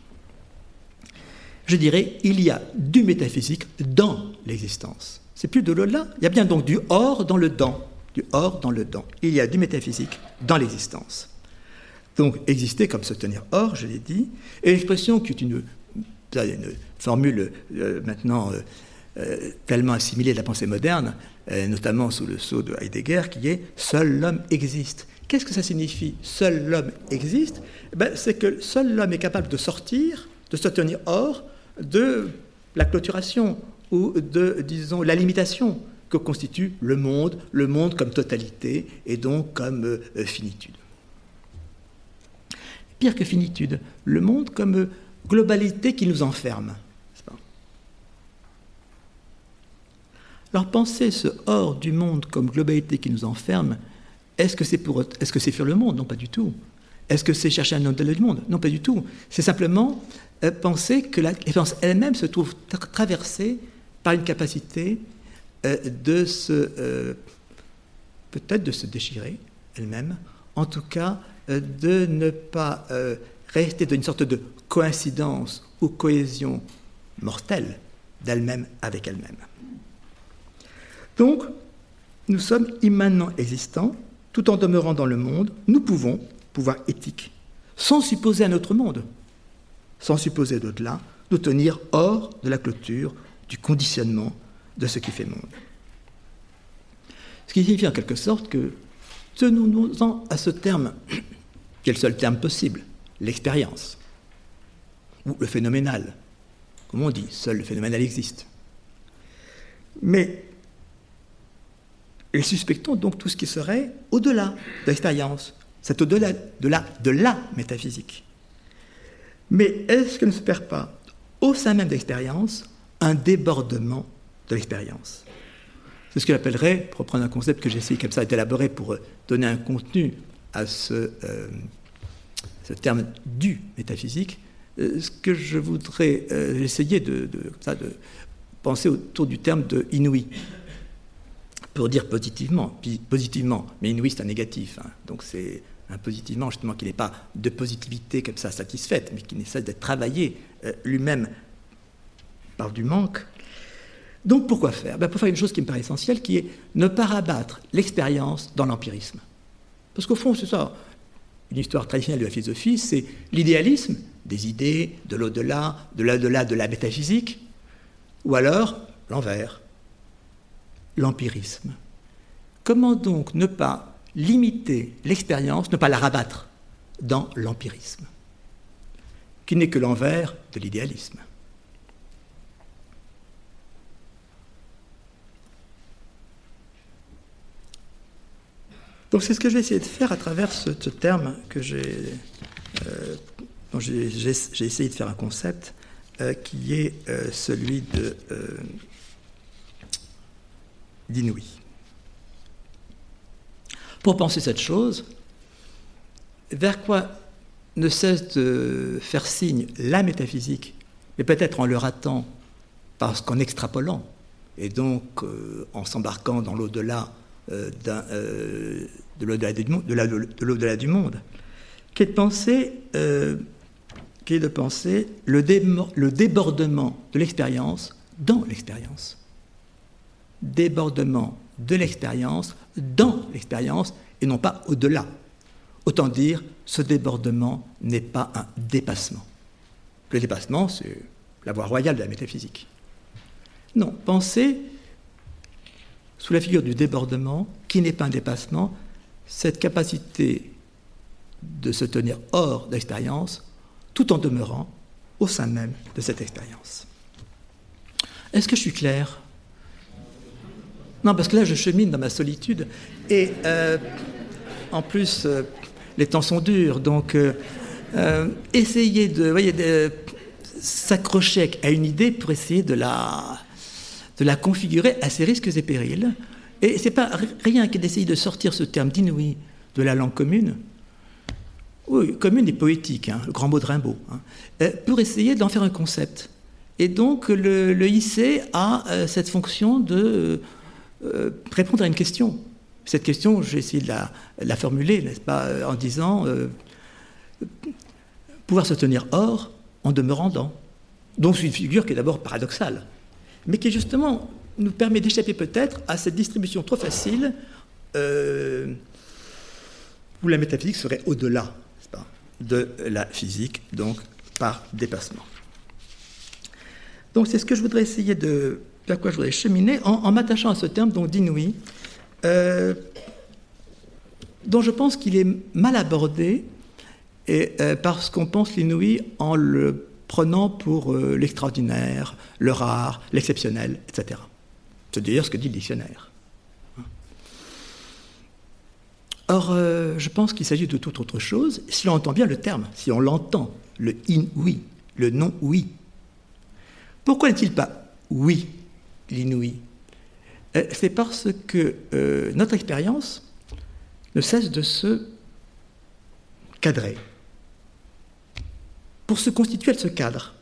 Je dirais, il y a du métaphysique dans l'existence. C'est plus de l'au-delà. Il y a bien donc du hors dans le dans. Du hors dans le dans. Il y a du métaphysique dans l'existence. Donc exister comme se tenir hors, je l'ai dit, et l'expression qui est une, formule euh, maintenant euh, euh, tellement assimilée de la pensée moderne, notamment sous le sceau de Heidegger, qui est seul l'homme existe. Qu'est-ce que ça signifie Seul l'homme existe eh ben, C'est que seul l'homme est capable de sortir, de se tenir hors de la clôturation ou de, disons, la limitation que constitue le monde, le monde comme totalité et donc comme finitude que finitude, le monde comme globalité qui nous enferme. Alors penser ce hors du monde comme globalité qui nous enferme, est-ce que c'est pour est-ce que c'est fuir le monde? Non, pas du tout. Est-ce que c'est chercher un autre du monde? Non, pas du tout. C'est simplement euh, penser que l'expérience elle-même se trouve traversée par une capacité euh, de se euh, peut-être de se déchirer elle-même, en tout cas de ne pas euh, rester dans une sorte de coïncidence ou cohésion mortelle d'elle-même avec elle-même. Donc, nous sommes immanents existants, tout en demeurant dans le monde, nous pouvons, pouvoir éthique, sans supposer un autre monde, sans supposer d'au-delà, nous tenir hors de la clôture, du conditionnement de ce qui fait monde. Ce qui signifie en quelque sorte que tenons-nous-en à ce terme qui est le seul terme possible, l'expérience, ou le phénoménal. Comme on dit, seul le phénoménal existe. Mais et suspectons donc tout ce qui serait au-delà de l'expérience, c'est au-delà de la, de la métaphysique. Mais est-ce que ne se perd pas, au sein même de l'expérience, un débordement de l'expérience? C'est ce que j'appellerais, pour reprendre un concept que j'ai essayé comme ça d'élaborer pour donner un contenu à ce, euh, terme du métaphysique, euh, ce que je voudrais euh, essayer de, penser autour du terme de inouï, pour dire positivement, positivement, mais inouï c'est un négatif, hein. donc c'est un positivement justement qui n'est pas de positivité comme ça satisfaite, mais qui nécessite d'être travaillé lui-même par du manque. Donc pourquoi faire? Ben Pour faire une chose qui me paraît essentielle, qui est ne pas rabattre l'expérience dans l'empirisme. Parce qu'au fond, c'est ça. Une histoire traditionnelle de la philosophie, c'est l'idéalisme des idées, de l'au-delà, de l'au-delà de la métaphysique, ou alors l'envers, l'empirisme. Comment donc ne pas limiter l'expérience, ne pas la rabattre dans l'empirisme, qui n'est que l'envers de l'idéalisme? Donc c'est ce que je vais essayer de faire à travers ce, terme que j'ai, euh, dont j'ai, essayé de faire un concept qui est celui de d'inouï. Pour penser cette chose, vers quoi ne cesse de faire signe la métaphysique, mais peut-être en le ratant, parce qu'en extrapolant, et donc euh, en s'embarquant dans l'au-delà euh, euh, de l'au-delà du, de du, monde, qui est de penser, est de penser le, le débordement de l'expérience dans l'expérience. Débordement de l'expérience dans l'expérience et non pas au-delà. Autant dire, ce débordement n'est pas un dépassement. Le dépassement, c'est la voie royale de la métaphysique. Non, pensez sous la figure du débordement, qui n'est pas un dépassement, cette capacité de se tenir hors d'expérience, tout en demeurant au sein même de cette expérience. Est-ce que je suis clair? Non, parce que là, je chemine dans ma solitude, et euh, en plus, euh, les temps sont durs, donc euh, euh, voyez, de s'accrocher à une idée pour essayer de la, de la configurer à ses risques et périls. Et c'est pas rien que d'essayer de sortir ce terme d'inouï de la langue commune. Oui, commune et poétique, hein, le grand mot de Rimbaud, hein, euh, pour essayer d'en faire un concept. Et donc le, IC a cette fonction de répondre à une question. Cette question, j'ai essayé de la, formuler, n'est-ce pas, euh, en disant euh, pouvoir se tenir hors en demeurant dans. Donc c'est une figure qui est d'abord paradoxale, mais qui justement nous permet d'échapper peut-être à cette distribution trop facile euh, où la métaphysique serait au-delà de la physique, donc par dépassement. Donc c'est ce que je voudrais essayer de, vers quoi je voudrais cheminer en, m'attachant à ce terme d'inouï, euh, dont je pense qu'il est mal abordé et, euh, parce qu'on pense l'inouï en le prenant pour euh, l'extraordinaire, le rare, l'exceptionnel, etc. C'est d'ailleurs ce que dit le dictionnaire. Or, je pense qu'il s'agit de toute autre chose si on entend bien le terme, si on l'entend, le in-oui, le non-oui. Pourquoi n'est-il pas oui, l'inouï? Euh, c'est parce que euh, notre expérience ne cesse de se cadrer. Pour se constituer, elle se cadre.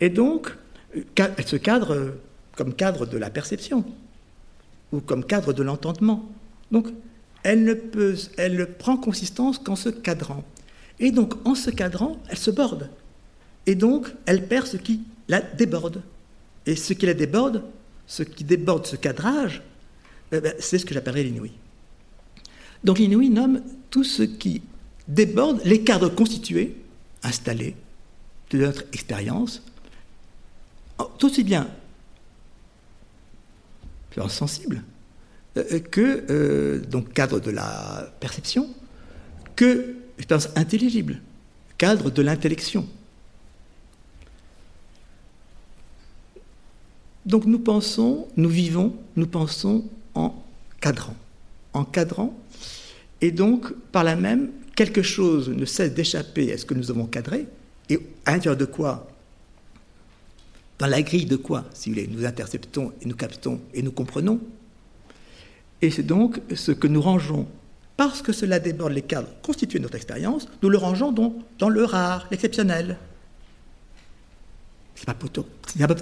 Et donc, euh, elle se cadre comme cadre de la perception ou comme cadre de l'entendement. Donc, elle ne prend consistance qu'en se cadrant. Et donc, en se cadrant, elle se borde. Et donc, elle perd ce qui la déborde. Et ce qui la déborde, ce qui déborde ce cadrage, eh ben, c'est ce que j'appellerais l'inouï. Donc l'inouï nomme tout ce qui déborde les cadres constitués, installés de notre expérience, tout aussi bien sensible euh, que euh, donc cadre de la perception, que expérience intelligible, cadre de l'intellection. Donc nous pensons, nous vivons, nous pensons en cadrant. En cadrant, et donc par là même, quelque chose ne cesse d'échapper à ce que nous avons cadré, et à l'intérieur de quoi Dans la grille de quoi, si vous voulez, nous interceptons et nous captons et nous comprenons. Et c'est donc ce que nous rangeons, parce que cela déborde les cadres constitués de notre expérience, nous le rangeons donc dans le rare, l'exceptionnel, ce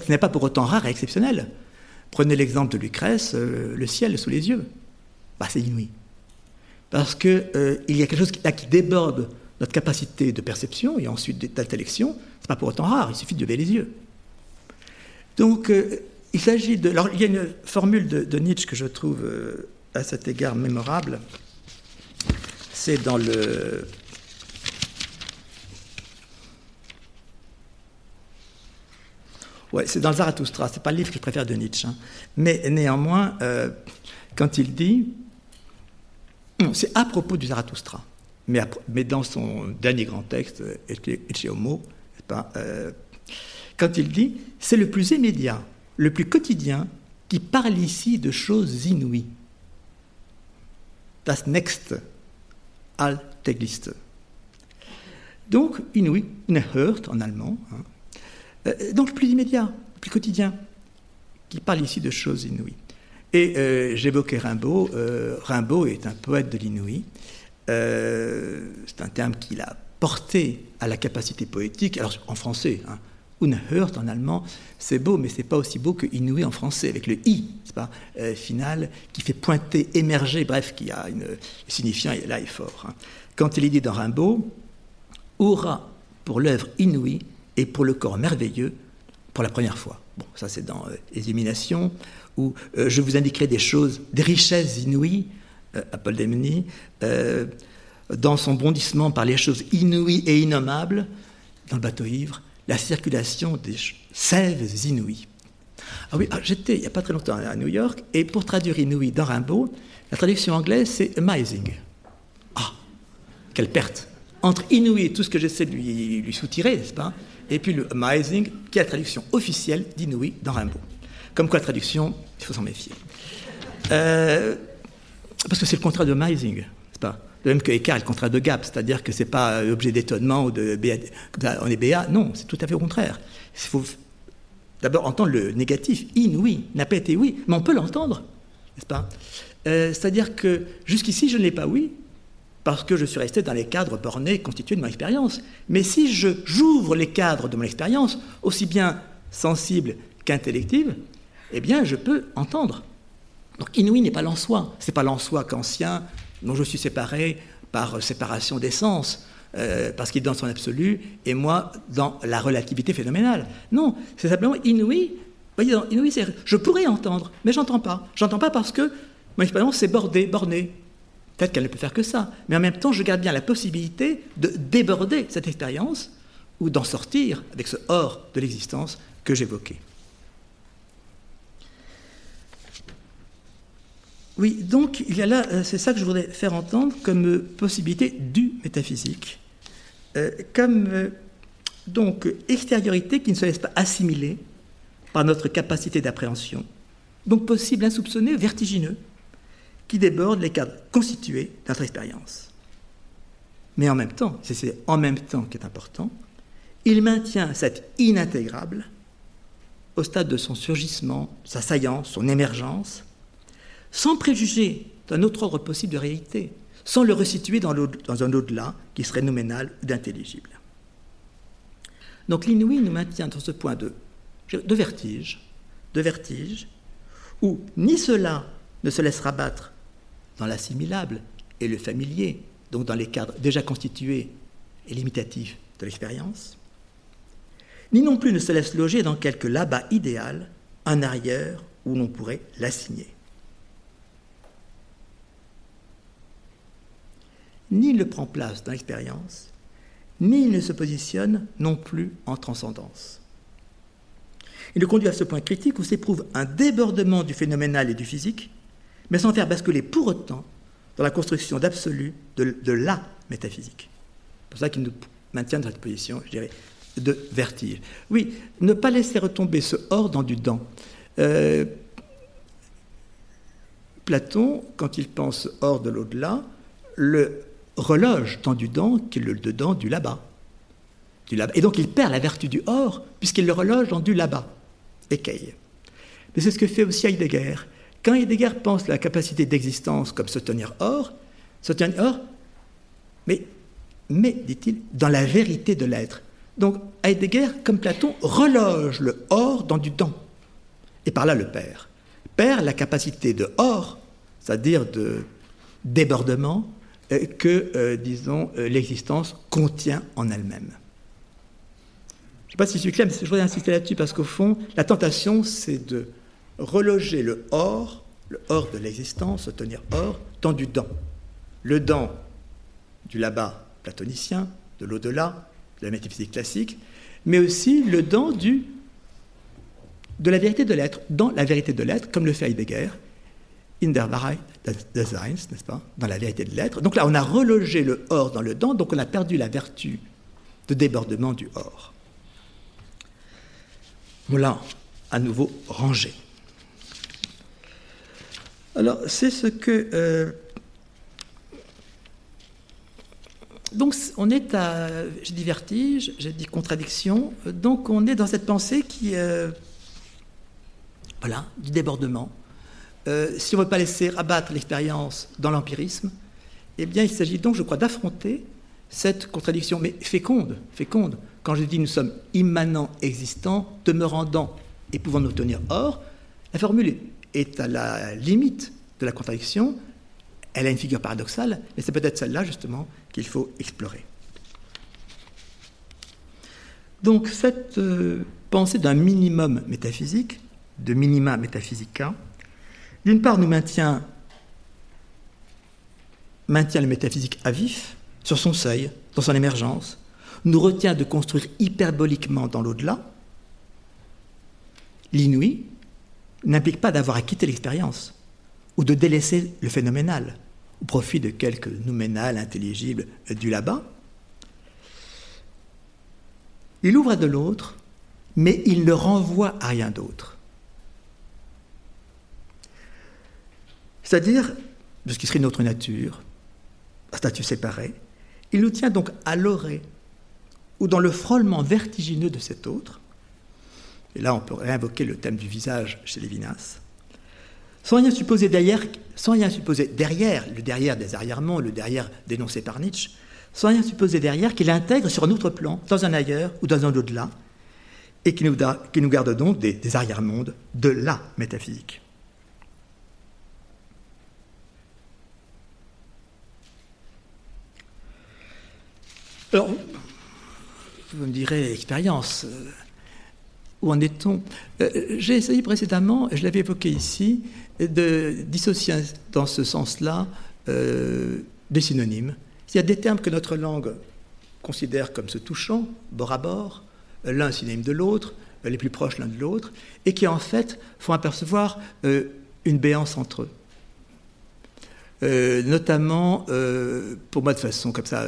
n'est pas, pour autant rare et exceptionnel. Prenez l'exemple de Lucrèce, euh, le ciel sous les yeux. Bah, c'est inouï. Parce qu'il euh, y a quelque chose qui, qui déborde notre capacité de perception et ensuite d'intellection. Ce n'est pas pour autant rare, il suffit de lever les yeux. Donc, euh, il s'agit de. Alors, il y a une formule de, Nietzsche que je trouve à cet égard mémorable. C'est dans le Ouais, c'est dans Zarathustra, c'est pas le livre que je préfère de Nietzsche. Hein. Mais néanmoins, euh, quand il dit, c'est à propos du Zarathustra, mais, dans son dernier grand texte, Ecce Homo, euh, quand il dit, c'est le plus immédiat, le plus quotidien, qui parle ici de choses inouïes. Das next Alltäglichste. Donc, inouï, unerhört en allemand, hein, Euh, donc plus immédiat, plus quotidien, qui parle ici de choses inouïes. Et euh, j'évoquais Rimbaud. Euh, Rimbaud est un poète de l'inouï. C'est un terme qu'il a porté à la capacité poétique, alors en français, hein, Unerhört en allemand, c'est beau, mais c'est pas aussi beau que inouï en français, avec le i, pas, final, qui fait pointer, émerger, bref, qui a une signifiant, et là est fort. Hein. Quand il est dit dans Rimbaud, aura pour l'œuvre inouïe et pour le corps merveilleux pour la première fois. Bon, ça c'est dans euh, Illumination, où euh, je vous indiquerai des choses, des richesses inouïes, euh, à Paul Demny, dans son bondissement par les choses inouïes et innommables, dans le bateau ivre, la circulation des sèves inouïes. Ah oui, ah, j'étais il n'y a pas très longtemps à New York, et pour traduire inouï dans Rimbaud, la traduction anglaise c'est amazing. Ah, quelle perte Entre inouï et tout ce que j'essaie de lui, lui soutirer, n'est-ce pas et puis le amazing, qui est la traduction officielle d'inouï dans Rimbaud. Comme quoi, la traduction, il faut s'en méfier. Euh, parce que c'est le contrat de amazing, c'est pas? De même que écart est le contrat de gap, c'est-à-dire que c'est pas l'objet d'étonnement ou de on est BA, non, c'est tout à fait au contraire. Il faut d'abord entendre le négatif, inouï, n'a pas été oui, mais on peut l'entendre, n'est-ce pas? Euh, C'est-à-dire que jusqu'ici, je n'ai pas oui, parce que je suis resté dans les cadres bornés constitués de mon expérience. Mais si je j'ouvre les cadres de mon expérience, aussi bien sensible qu'intellective, eh bien, je peux entendre. Donc, inouï n'est pas l'en-soi. C'est pas l'en-soi qu'ancien, dont je suis séparé par séparation des sens, euh, parce qu'il est dans son absolu, et moi dans la relativité phénoménale. Non, c'est simplement inouï. Voyez, inouï, c'est je pourrais entendre, mais j'entends pas. J'entends pas parce que mon expérience s'est bordée, bornée. Peut-être qu'elle ne peut faire que ça. Mais en même temps, je garde bien la possibilité de déborder cette expérience ou d'en sortir avec ce hors de l'existence que j'évoquais. Oui, donc il y a là, euh, c'est ça que je voudrais faire entendre comme possibilité du métaphysique, euh, comme euh, donc extériorité qui ne se laisse pas assimiler par notre capacité d'appréhension, donc possible, insoupçonné, vertigineux, qui déborde les cadres constitués de notre expérience. Mais en même temps, c'est en même temps qui est important, il maintient cette inintégrable au stade de son surgissement, sa saillance, son émergence, sans préjuger d'un autre ordre possible de réalité, sans le resituer dans, un au-delà qui serait nominal ou d'intelligible. Donc l'inouï nous maintient dans ce point de, vertige, de vertige, où ni cela ne se laissera battre dans l'assimilable et le familier, donc dans les cadres déjà constitués et limitatifs de l'expérience, ni non plus ne se laisse loger dans quelque là-bas idéal, un arrière où l'on pourrait l'assigner. Ni ne prend place dans l'expérience, ni il ne se positionne non plus en transcendance. Il le conduit à ce point critique où s'éprouve un débordement du phénoménal et du physique, mais sans faire basculer pour autant dans la construction d'absolu de, la métaphysique. C'est pour ça qu'il nous maintient dans cette position, je dirais, de vertige. Oui, ne pas laisser retomber ce hors dans du dent. Euh, Platon, quand il pense hors de l'au-delà, le reloge dans du dent qui est le dedans du là-bas. Et donc il perd la vertu du hors puisqu'il le reloge dans du là-bas. Écaille. Mais c'est ce que fait aussi Heidegger. Quand Heidegger pense la capacité d'existence comme se tenir hors, se tenir hors, mais, mais dit-il, dans la vérité de l'être. Donc Heidegger, comme Platon, reloge le hors dans du temps, et par là le perd. Perd la capacité de hors, c'est-à-dire de débordement, que, euh, disons, euh, l'existence contient en elle-même. Je ne sais pas si je suis clair, mais je voudrais insister là-dessus parce qu'au fond, la tentation, c'est de reloger le hors, le hors de l'existence, se tenir hors, dans du dent. Le dent du là-bas platonicien, de l'au-delà, de la métaphysique classique, mais aussi le dent du, de la vérité de l'être, dans la vérité de l'être, comme le fait Heidegger, in der Wahrheit des Seins, n'est-ce pas, dans la vérité de l'être. Donc là, on a relogé le hors dans le dent, donc on a perdu la vertu de débordement du hors. On à nouveau rangé. Alors, c'est ce que. Euh, donc on est à, j'ai dit vertige, j'ai dit contradiction, donc on est dans cette pensée qui, euh, voilà, du débordement. Euh, si on ne veut pas laisser abattre l'expérience dans l'empirisme, eh bien il s'agit donc, je crois, d'affronter cette contradiction, mais féconde, féconde. Quand je dis nous sommes immanents, existants, demeurant dans et pouvant nous tenir hors, la formule est à la limite de la contradiction, elle a une figure paradoxale, mais c'est peut-être celle-là, justement, qu'il faut explorer. Donc, cette euh, pensée d'un minimum métaphysique, de minima metaphysica, d'une part, nous maintient, maintient le métaphysique à vif, sur son seuil, dans son émergence, nous retient de construire hyperboliquement dans l'au-delà. L'inouï n'implique pas d'avoir à quitter l'expérience ou de délaisser le phénoménal au profit de quelques nouménales intelligibles du là-bas. Il ouvre à de l'autre, mais il ne renvoie à rien d'autre. C'est-à-dire, de ce qui serait notre nature, un statut séparé, il nous tient donc à l'orée, ou dans le frôlement vertigineux de cet autre, et là on peut réinvoquer le thème du visage chez Lévinas, sans rien supposer derrière, sans rien supposer derrière, le derrière des arrière-mondes, le derrière dénoncé par Nietzsche, sans rien supposer derrière qu'il intègre sur un autre plan, dans un ailleurs ou dans un au-delà, et qui nous, qui nous, garde donc des, des arrière-mondes de la métaphysique. Alors, vous me direz, expérience, euh, où en est-on euh, J'ai essayé précédemment, je l'avais évoqué ici, de dissocier dans ce sens-là euh, des synonymes. Il y a des termes que notre langue considère comme se touchant, bord à bord, l'un synonyme de l'autre, les plus proches l'un de l'autre, et qui en fait font apercevoir une béance entre eux. Notamment, pour moi de façon comme ça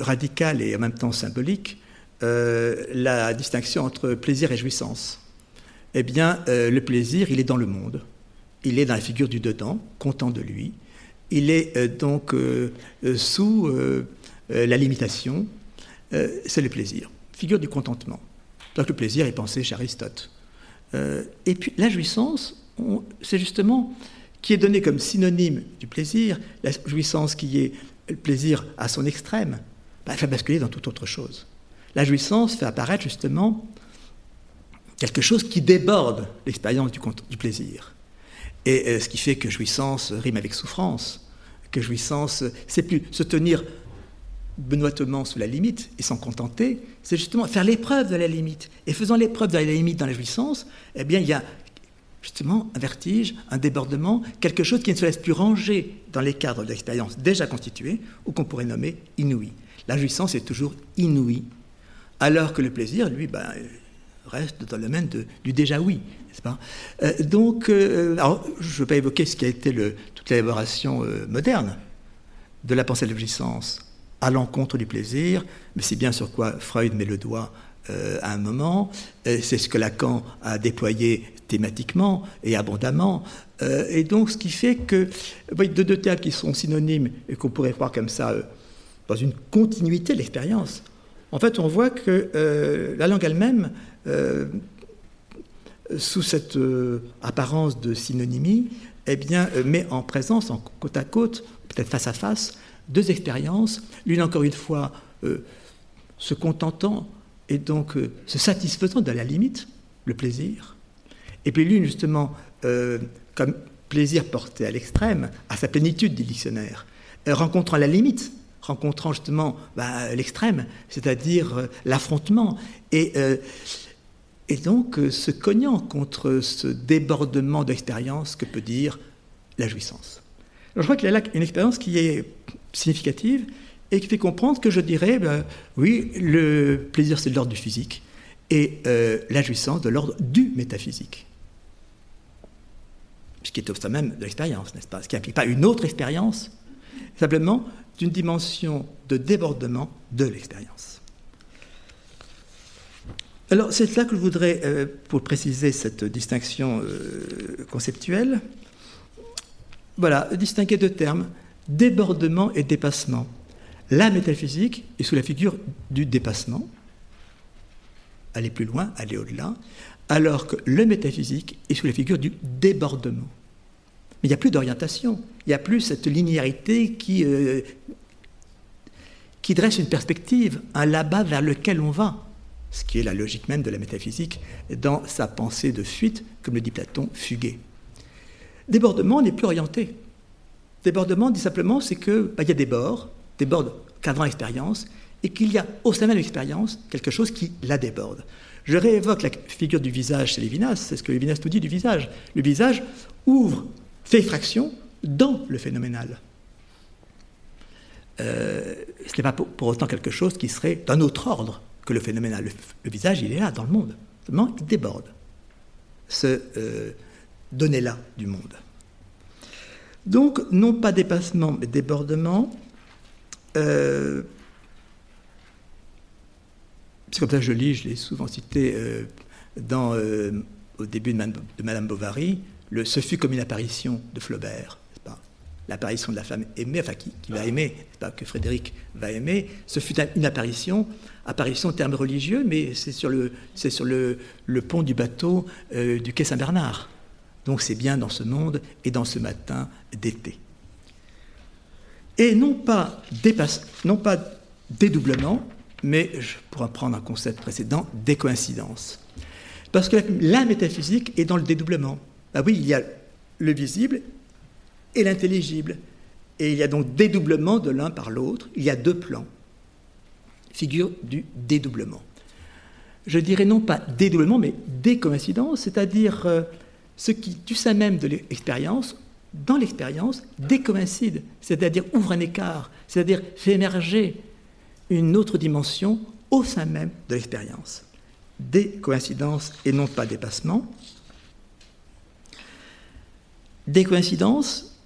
radicale et en même temps symbolique, la distinction entre plaisir et jouissance eh bien, euh, le plaisir, il est dans le monde. Il est dans la figure du dedans, content de lui. Il est euh, donc euh, sous la limitation. c'est le plaisir, figure du contentement. Donc le plaisir est pensé chez Aristote. et puis la jouissance, c'est justement qui est donné comme synonyme du plaisir, la jouissance qui est le plaisir à son extrême, bah, elle fait basculer dans toute autre chose. La jouissance fait apparaître justement quelque chose qui déborde l'expérience du, plaisir. Et euh, ce qui fait que jouissance rime avec souffrance, que jouissance, c'est plus se tenir benoîtement sous la limite et s'en contenter, c'est justement faire l'épreuve de la limite. Et faisant l'épreuve de la limite dans la jouissance, eh bien, il y a justement un vertige, un débordement, quelque chose qui ne se laisse plus ranger dans les cadres de déjà constituée, ou qu'on pourrait nommer inouï. La jouissance est toujours inouïe, alors que le plaisir, lui, ben, reste dans le domaine du déjà oui, n'est-ce pas? Euh, Donc, euh, je ne veux pas évoquer ce qui a été toute l'élaboration euh, moderne de la pensée de la jouissance à l'encontre du plaisir, mais c'est bien sur quoi Freud met le doigt à un moment, c'est ce que Lacan a déployé thématiquement et abondamment, et donc ce qui fait que de deux termes qui sont synonymes et qu'on pourrait voir comme ça dans une continuité de l'expérience, en fait on voit que la langue elle-même euh, sous cette euh, apparence de synonymie, eh bien, euh, met en présence, en côte à côte, peut-être face à face, deux expériences, l'une encore une fois se contentant et donc se satisfaisant de la limite, le plaisir, et puis l'une justement comme plaisir porté à l'extrême, à sa plénitude, le dictionnaire, rencontrant la limite, rencontrant justement bah, l'extrême, c'est-à-dire l'affrontement. Et et donc euh, se cognant contre ce débordement d'expérience que peut dire la jouissance. je crois qu'il y a là une expérience qui est significative et qui fait comprendre que je dirais, ben, oui, le plaisir c'est de l'ordre du physique et euh, la jouissance de l'ordre du métaphysique. Ce qui est au sein même de l'expérience, n'est-ce pas? Ce qui n'implique pas une autre expérience, simplement d'une dimension de débordement de l'expérience. Alors c'est là que je voudrais, euh, pour préciser cette distinction euh, conceptuelle, voilà, distinguer deux termes, débordement et dépassement. La métaphysique est sous la figure du dépassement, aller plus loin, aller au-delà, alors que le métaphysique est sous la figure du débordement. Mais il n'y a plus d'orientation, il n'y a plus cette linéarité qui, euh, qui dresse une perspective, un là-bas vers lequel on va, ce qui est la logique même de la métaphysique dans sa pensée de fuite, comme le dit Platon, fuguer. Débordement n'est plus orienté. Débordement, dit simplement, c'est qu'il bah, y a des bords, des bords qu'avant l'expérience, et qu'il y a au sein de l'expérience quelque chose qui la déborde. Je réévoque la figure du visage chez Lévinas, c'est ce que Lévinas nous dit du visage. Le visage ouvre, fait fraction dans le phénoménal. Euh, ce n'est pas pour, autant quelque chose qui serait d'un autre ordre que le phénoménal. Le, visage, il est là, dans le monde. Seulement, il déborde ce euh, donné-là du monde. Donc, non pas dépassement, mais débordement. Euh, c'est comme ça que je lis, je l'ai souvent cité dans, au début de, Madame Bovary, le Ce fut comme une apparition de Flaubert, l'apparition de la femme aimée, enfin qui, va aimer, pas que Frédéric va aimer, ce fut une apparition, apparition terme religieux, mais c'est sur le, c'est sur le, le, pont du bateau du quai Saint-Bernard. Donc c'est bien dans ce monde et dans ce matin d'été. Et non pas, dépasse, non pas dédoublement, mais pour prendre un concept précédent, décoïncidence. Parce que la métaphysique est dans le dédoublement. Ah oui, il y a le visible et l'intelligible. Et il y a donc dédoublement de l'un par l'autre. Il y a deux plans. Figure du dédoublement. Je dirais non pas dédoublement, mais décoïncidence, c'est-à-dire euh, ce qui, du sein même de l'expérience, dans l'expérience, décoïncide, c'est-à-dire ouvre un écart, c'est-à-dire fait émerger une autre dimension au sein même de l'expérience. Des coïncidences et non pas dépassement. Des coïncidences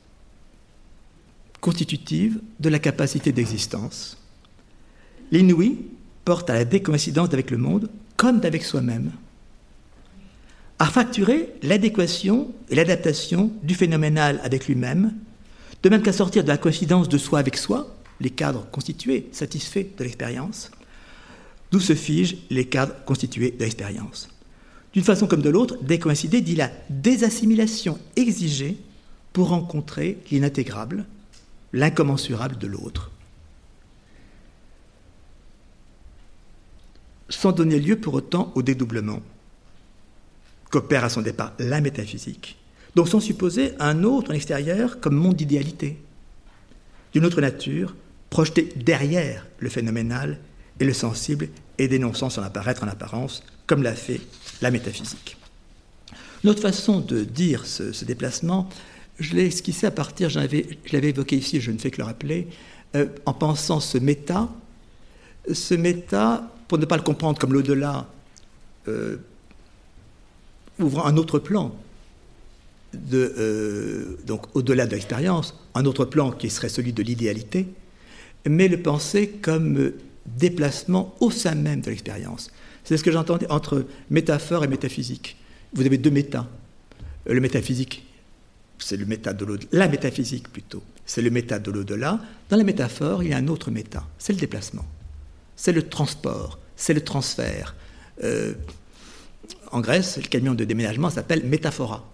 constitutives de la capacité d'existence. L'inouï porte à la décoïncidence avec le monde comme d'avec soi-même à facturer l'adéquation et l'adaptation du phénoménal avec lui-même, de même qu'à sortir de la coïncidence de soi avec soi, les cadres constitués, satisfaits de l'expérience, d'où se figent les cadres constitués de l'expérience. D'une façon comme de l'autre, décoïncider dit la désassimilation exigée pour rencontrer l'inintégrable, l'incommensurable de l'autre. Sans donner lieu pour autant au dédoublement qu'opère à son départ la métaphysique, donc sans supposer un autre en extérieur comme monde d'idéalité, d'une autre nature, projeté derrière le phénoménal et le sensible et dénonçant son apparaître en apparence, comme l'a fait la métaphysique. Notre façon de dire ce, déplacement, je l'ai esquissé à partir, je l'avais évoqué ici, je ne fais que le rappeler, euh, en pensant ce méta, ce méta, pour ne pas le comprendre comme l'au-delà, euh, ouvrant un autre plan, euh, donc au-delà de l'expérience, un autre plan qui serait celui de l'idéalité, mais le penser comme déplacement au sein même de l'expérience. C'est ce que j'entendais entre métaphore et métaphysique. Vous avez deux méta. Le métaphysique, c'est le méta de l'au-delà, la métaphysique plutôt, c'est le méta de l'au-delà. Dans la métaphore, il y a un autre méta, c'est le déplacement, c'est le transport, c'est le transfert. Euh, en Grèce, le camion de déménagement s'appelle métaphora.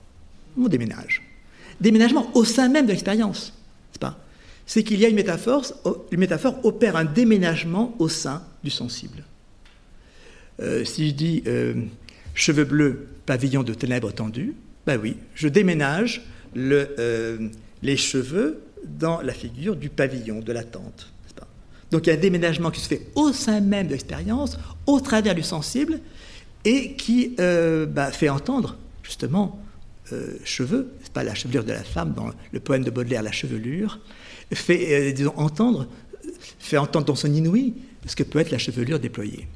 On déménage. Déménagement au sein même de l'expérience, c'est pas? C'est qu'il y a une métaphore, une métaphore opère un déménagement au sein du sensible. Euh, si je dis euh, cheveux bleus, pavillon de ténèbres tendues, ben oui, je déménage euh, les cheveux dans la figure du pavillon, de la tente. Donc il y a un déménagement qui se fait au sein même de l'expérience, au travers du sensible, et qui bah, fait entendre justement cheveux, c'est pas? La chevelure de la femme dans le poème de Baudelaire, la chevelure, fait entendre, fait entendre dans son inouï ce que peut être la chevelure déployée.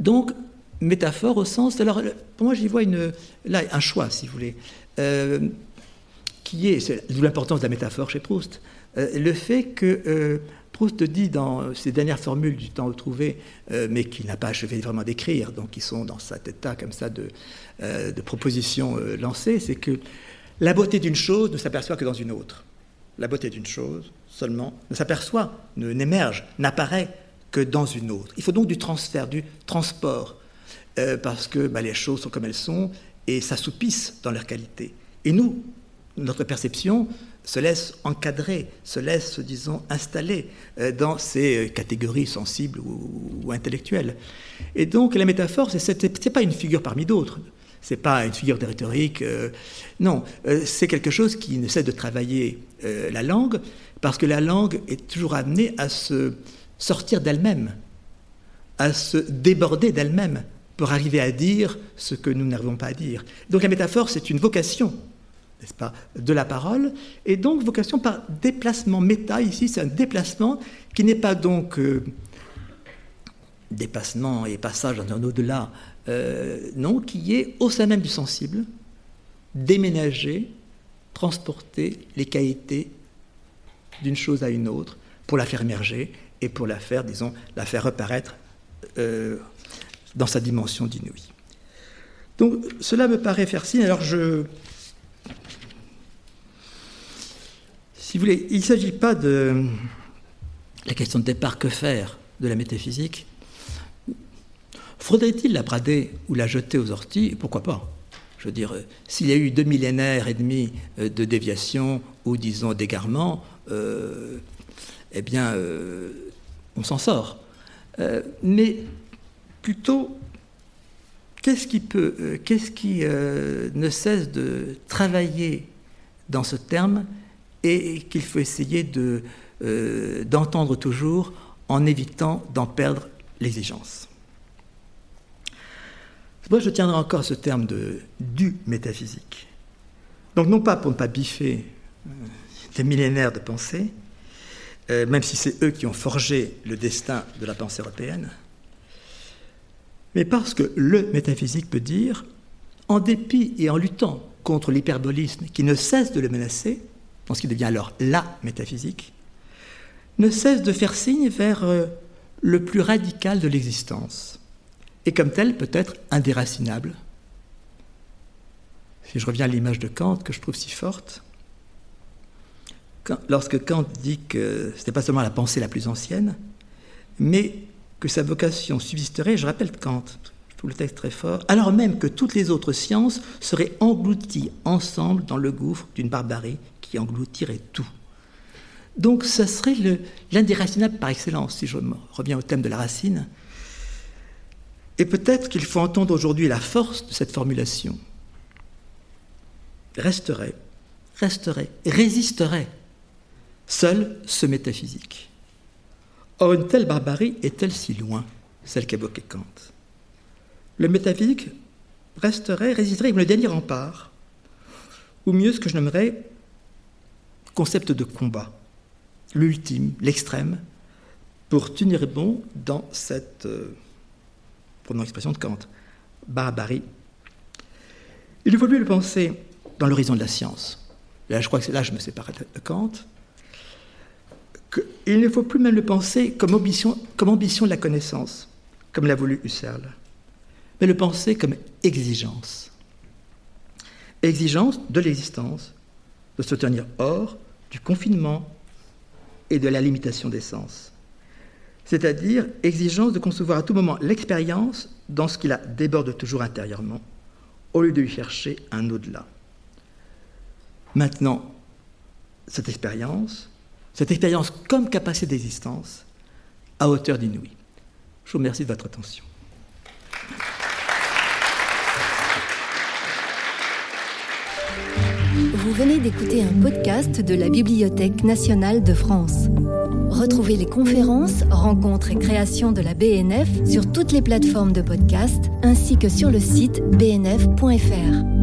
Donc métaphore au sens, alors pour moi j'y vois une, là un choix si vous voulez, qui est, d'où l'importance de la métaphore chez Proust, le fait que Proust dit dans ses dernières formules du temps retrouvé, euh, mais qu'il n'a pas achevé vraiment d'écrire, donc qui sont dans cet état comme ça de, euh, propositions euh, lancées, c'est que la beauté d'une chose ne s'aperçoit que dans une autre. la beauté d'une chose seulement ne s'aperçoit, n'émerge, n'apparaît que dans une autre. Il faut donc du transfert, du transport, euh, parce que bah, les choses sont comme elles sont et s'assoupissent dans leur qualité. Et nous, notre perception se laisse encadrer, se laisse, disons, installer euh, dans ces euh, catégories sensibles ou, intellectuelles. Et donc la métaphore, ce n'est pas une figure parmi d'autres. C'est pas une figure de rhétorique. non, c'est quelque chose qui ne cesse de travailler la langue, parce que la langue est toujours amenée à se sortir d'elle-même, à se déborder d'elle-même pour arriver à dire ce que nous n'arrivons pas à dire. Donc la métaphore, c'est une vocation, n'est-ce pas, de la parole, et donc vocation par déplacement. Méta, ici, c'est un déplacement qui n'est pas donc euh, déplacement et passage dans un au-delà, euh, non, qui est au sein même du sensible, déménager, transporter les qualités d'une chose à une autre pour la faire émerger et pour la faire, disons, la faire reparaître euh, dans sa dimension d'inouï. Donc cela me paraît faire signe. Alors je... Si vous voulez, il ne s'agit pas de la question de départ, que faire de la métaphysique Faudrait-il la brader ou la jeter aux orties? Pourquoi pas? Je veux dire, s'il y a eu deux millénaires et demi euh, de déviation ou, disons, d'égarement, euh, eh bien, on s'en sort. Euh, mais plutôt, qu'est-ce qui peut, euh, qu'est-ce qui euh, ne cesse de travailler dans ce terme et qu'il faut essayer de, d'entendre toujours en évitant d'en perdre l'exigence? Moi, je tiendrai encore ce terme de du métaphysique. Donc, non pas pour ne pas biffer des millénaires de pensée, euh, même si c'est eux qui ont forgé le destin de la pensée européenne, mais parce que le métaphysique peut dire, en dépit et en luttant contre l'hyperbolisme qui ne cesse de le menacer, dans ce qui devient alors la métaphysique, ne cesse de faire signe vers euh, le plus radical de l'existence, et comme tel peut être indéracinable. Si je reviens à l'image de Kant que je trouve si forte, lorsque Kant dit que ce n'est pas seulement la pensée la plus ancienne, mais que sa vocation subsisterait, je rappelle Kant, trouve le texte très fort, alors même que toutes les autres sciences seraient englouties ensemble dans le gouffre d'une barbarie qui engloutirait tout. Donc ça serait l'indéracinable par excellence, si je reviens au thème de la racine. Et peut-être qu'il faut entendre aujourd'hui la force de cette formulation. Resterait, resterait, résisterait Seul ce métaphysique. Or, une telle barbarie est-elle si loin, celle qu'évoquait Kant? Le métaphysique resterait, résisterait comme le dernier rempart, ou mieux ce que je nommerais concept de combat, l'ultime, l'extrême, pour tenir bon dans cette, euh, prenons l'expression de Kant, barbarie. Il lui le penser dans l'horizon de la science. Là, je crois que c'est là je me sépare de Kant qu'il ne faut plus même le penser comme ambition, de la connaissance, comme l'a voulu Husserl, mais le penser comme exigence. Exigence de l'existence, de se tenir hors du confinement et de la limitation des sens. C'est-à-dire exigence de concevoir à tout moment l'expérience dans ce qui la déborde toujours intérieurement, au lieu de lui chercher un au-delà. Maintenant, cette expérience, cette expérience comme capacité d'existence à hauteur d'inouï. Je vous remercie de votre attention. Vous venez d'écouter un podcast de la Bibliothèque nationale de France. Retrouvez les conférences, rencontres et créations de la BNF sur toutes les plateformes de podcast ainsi que sur le site bnf.fr.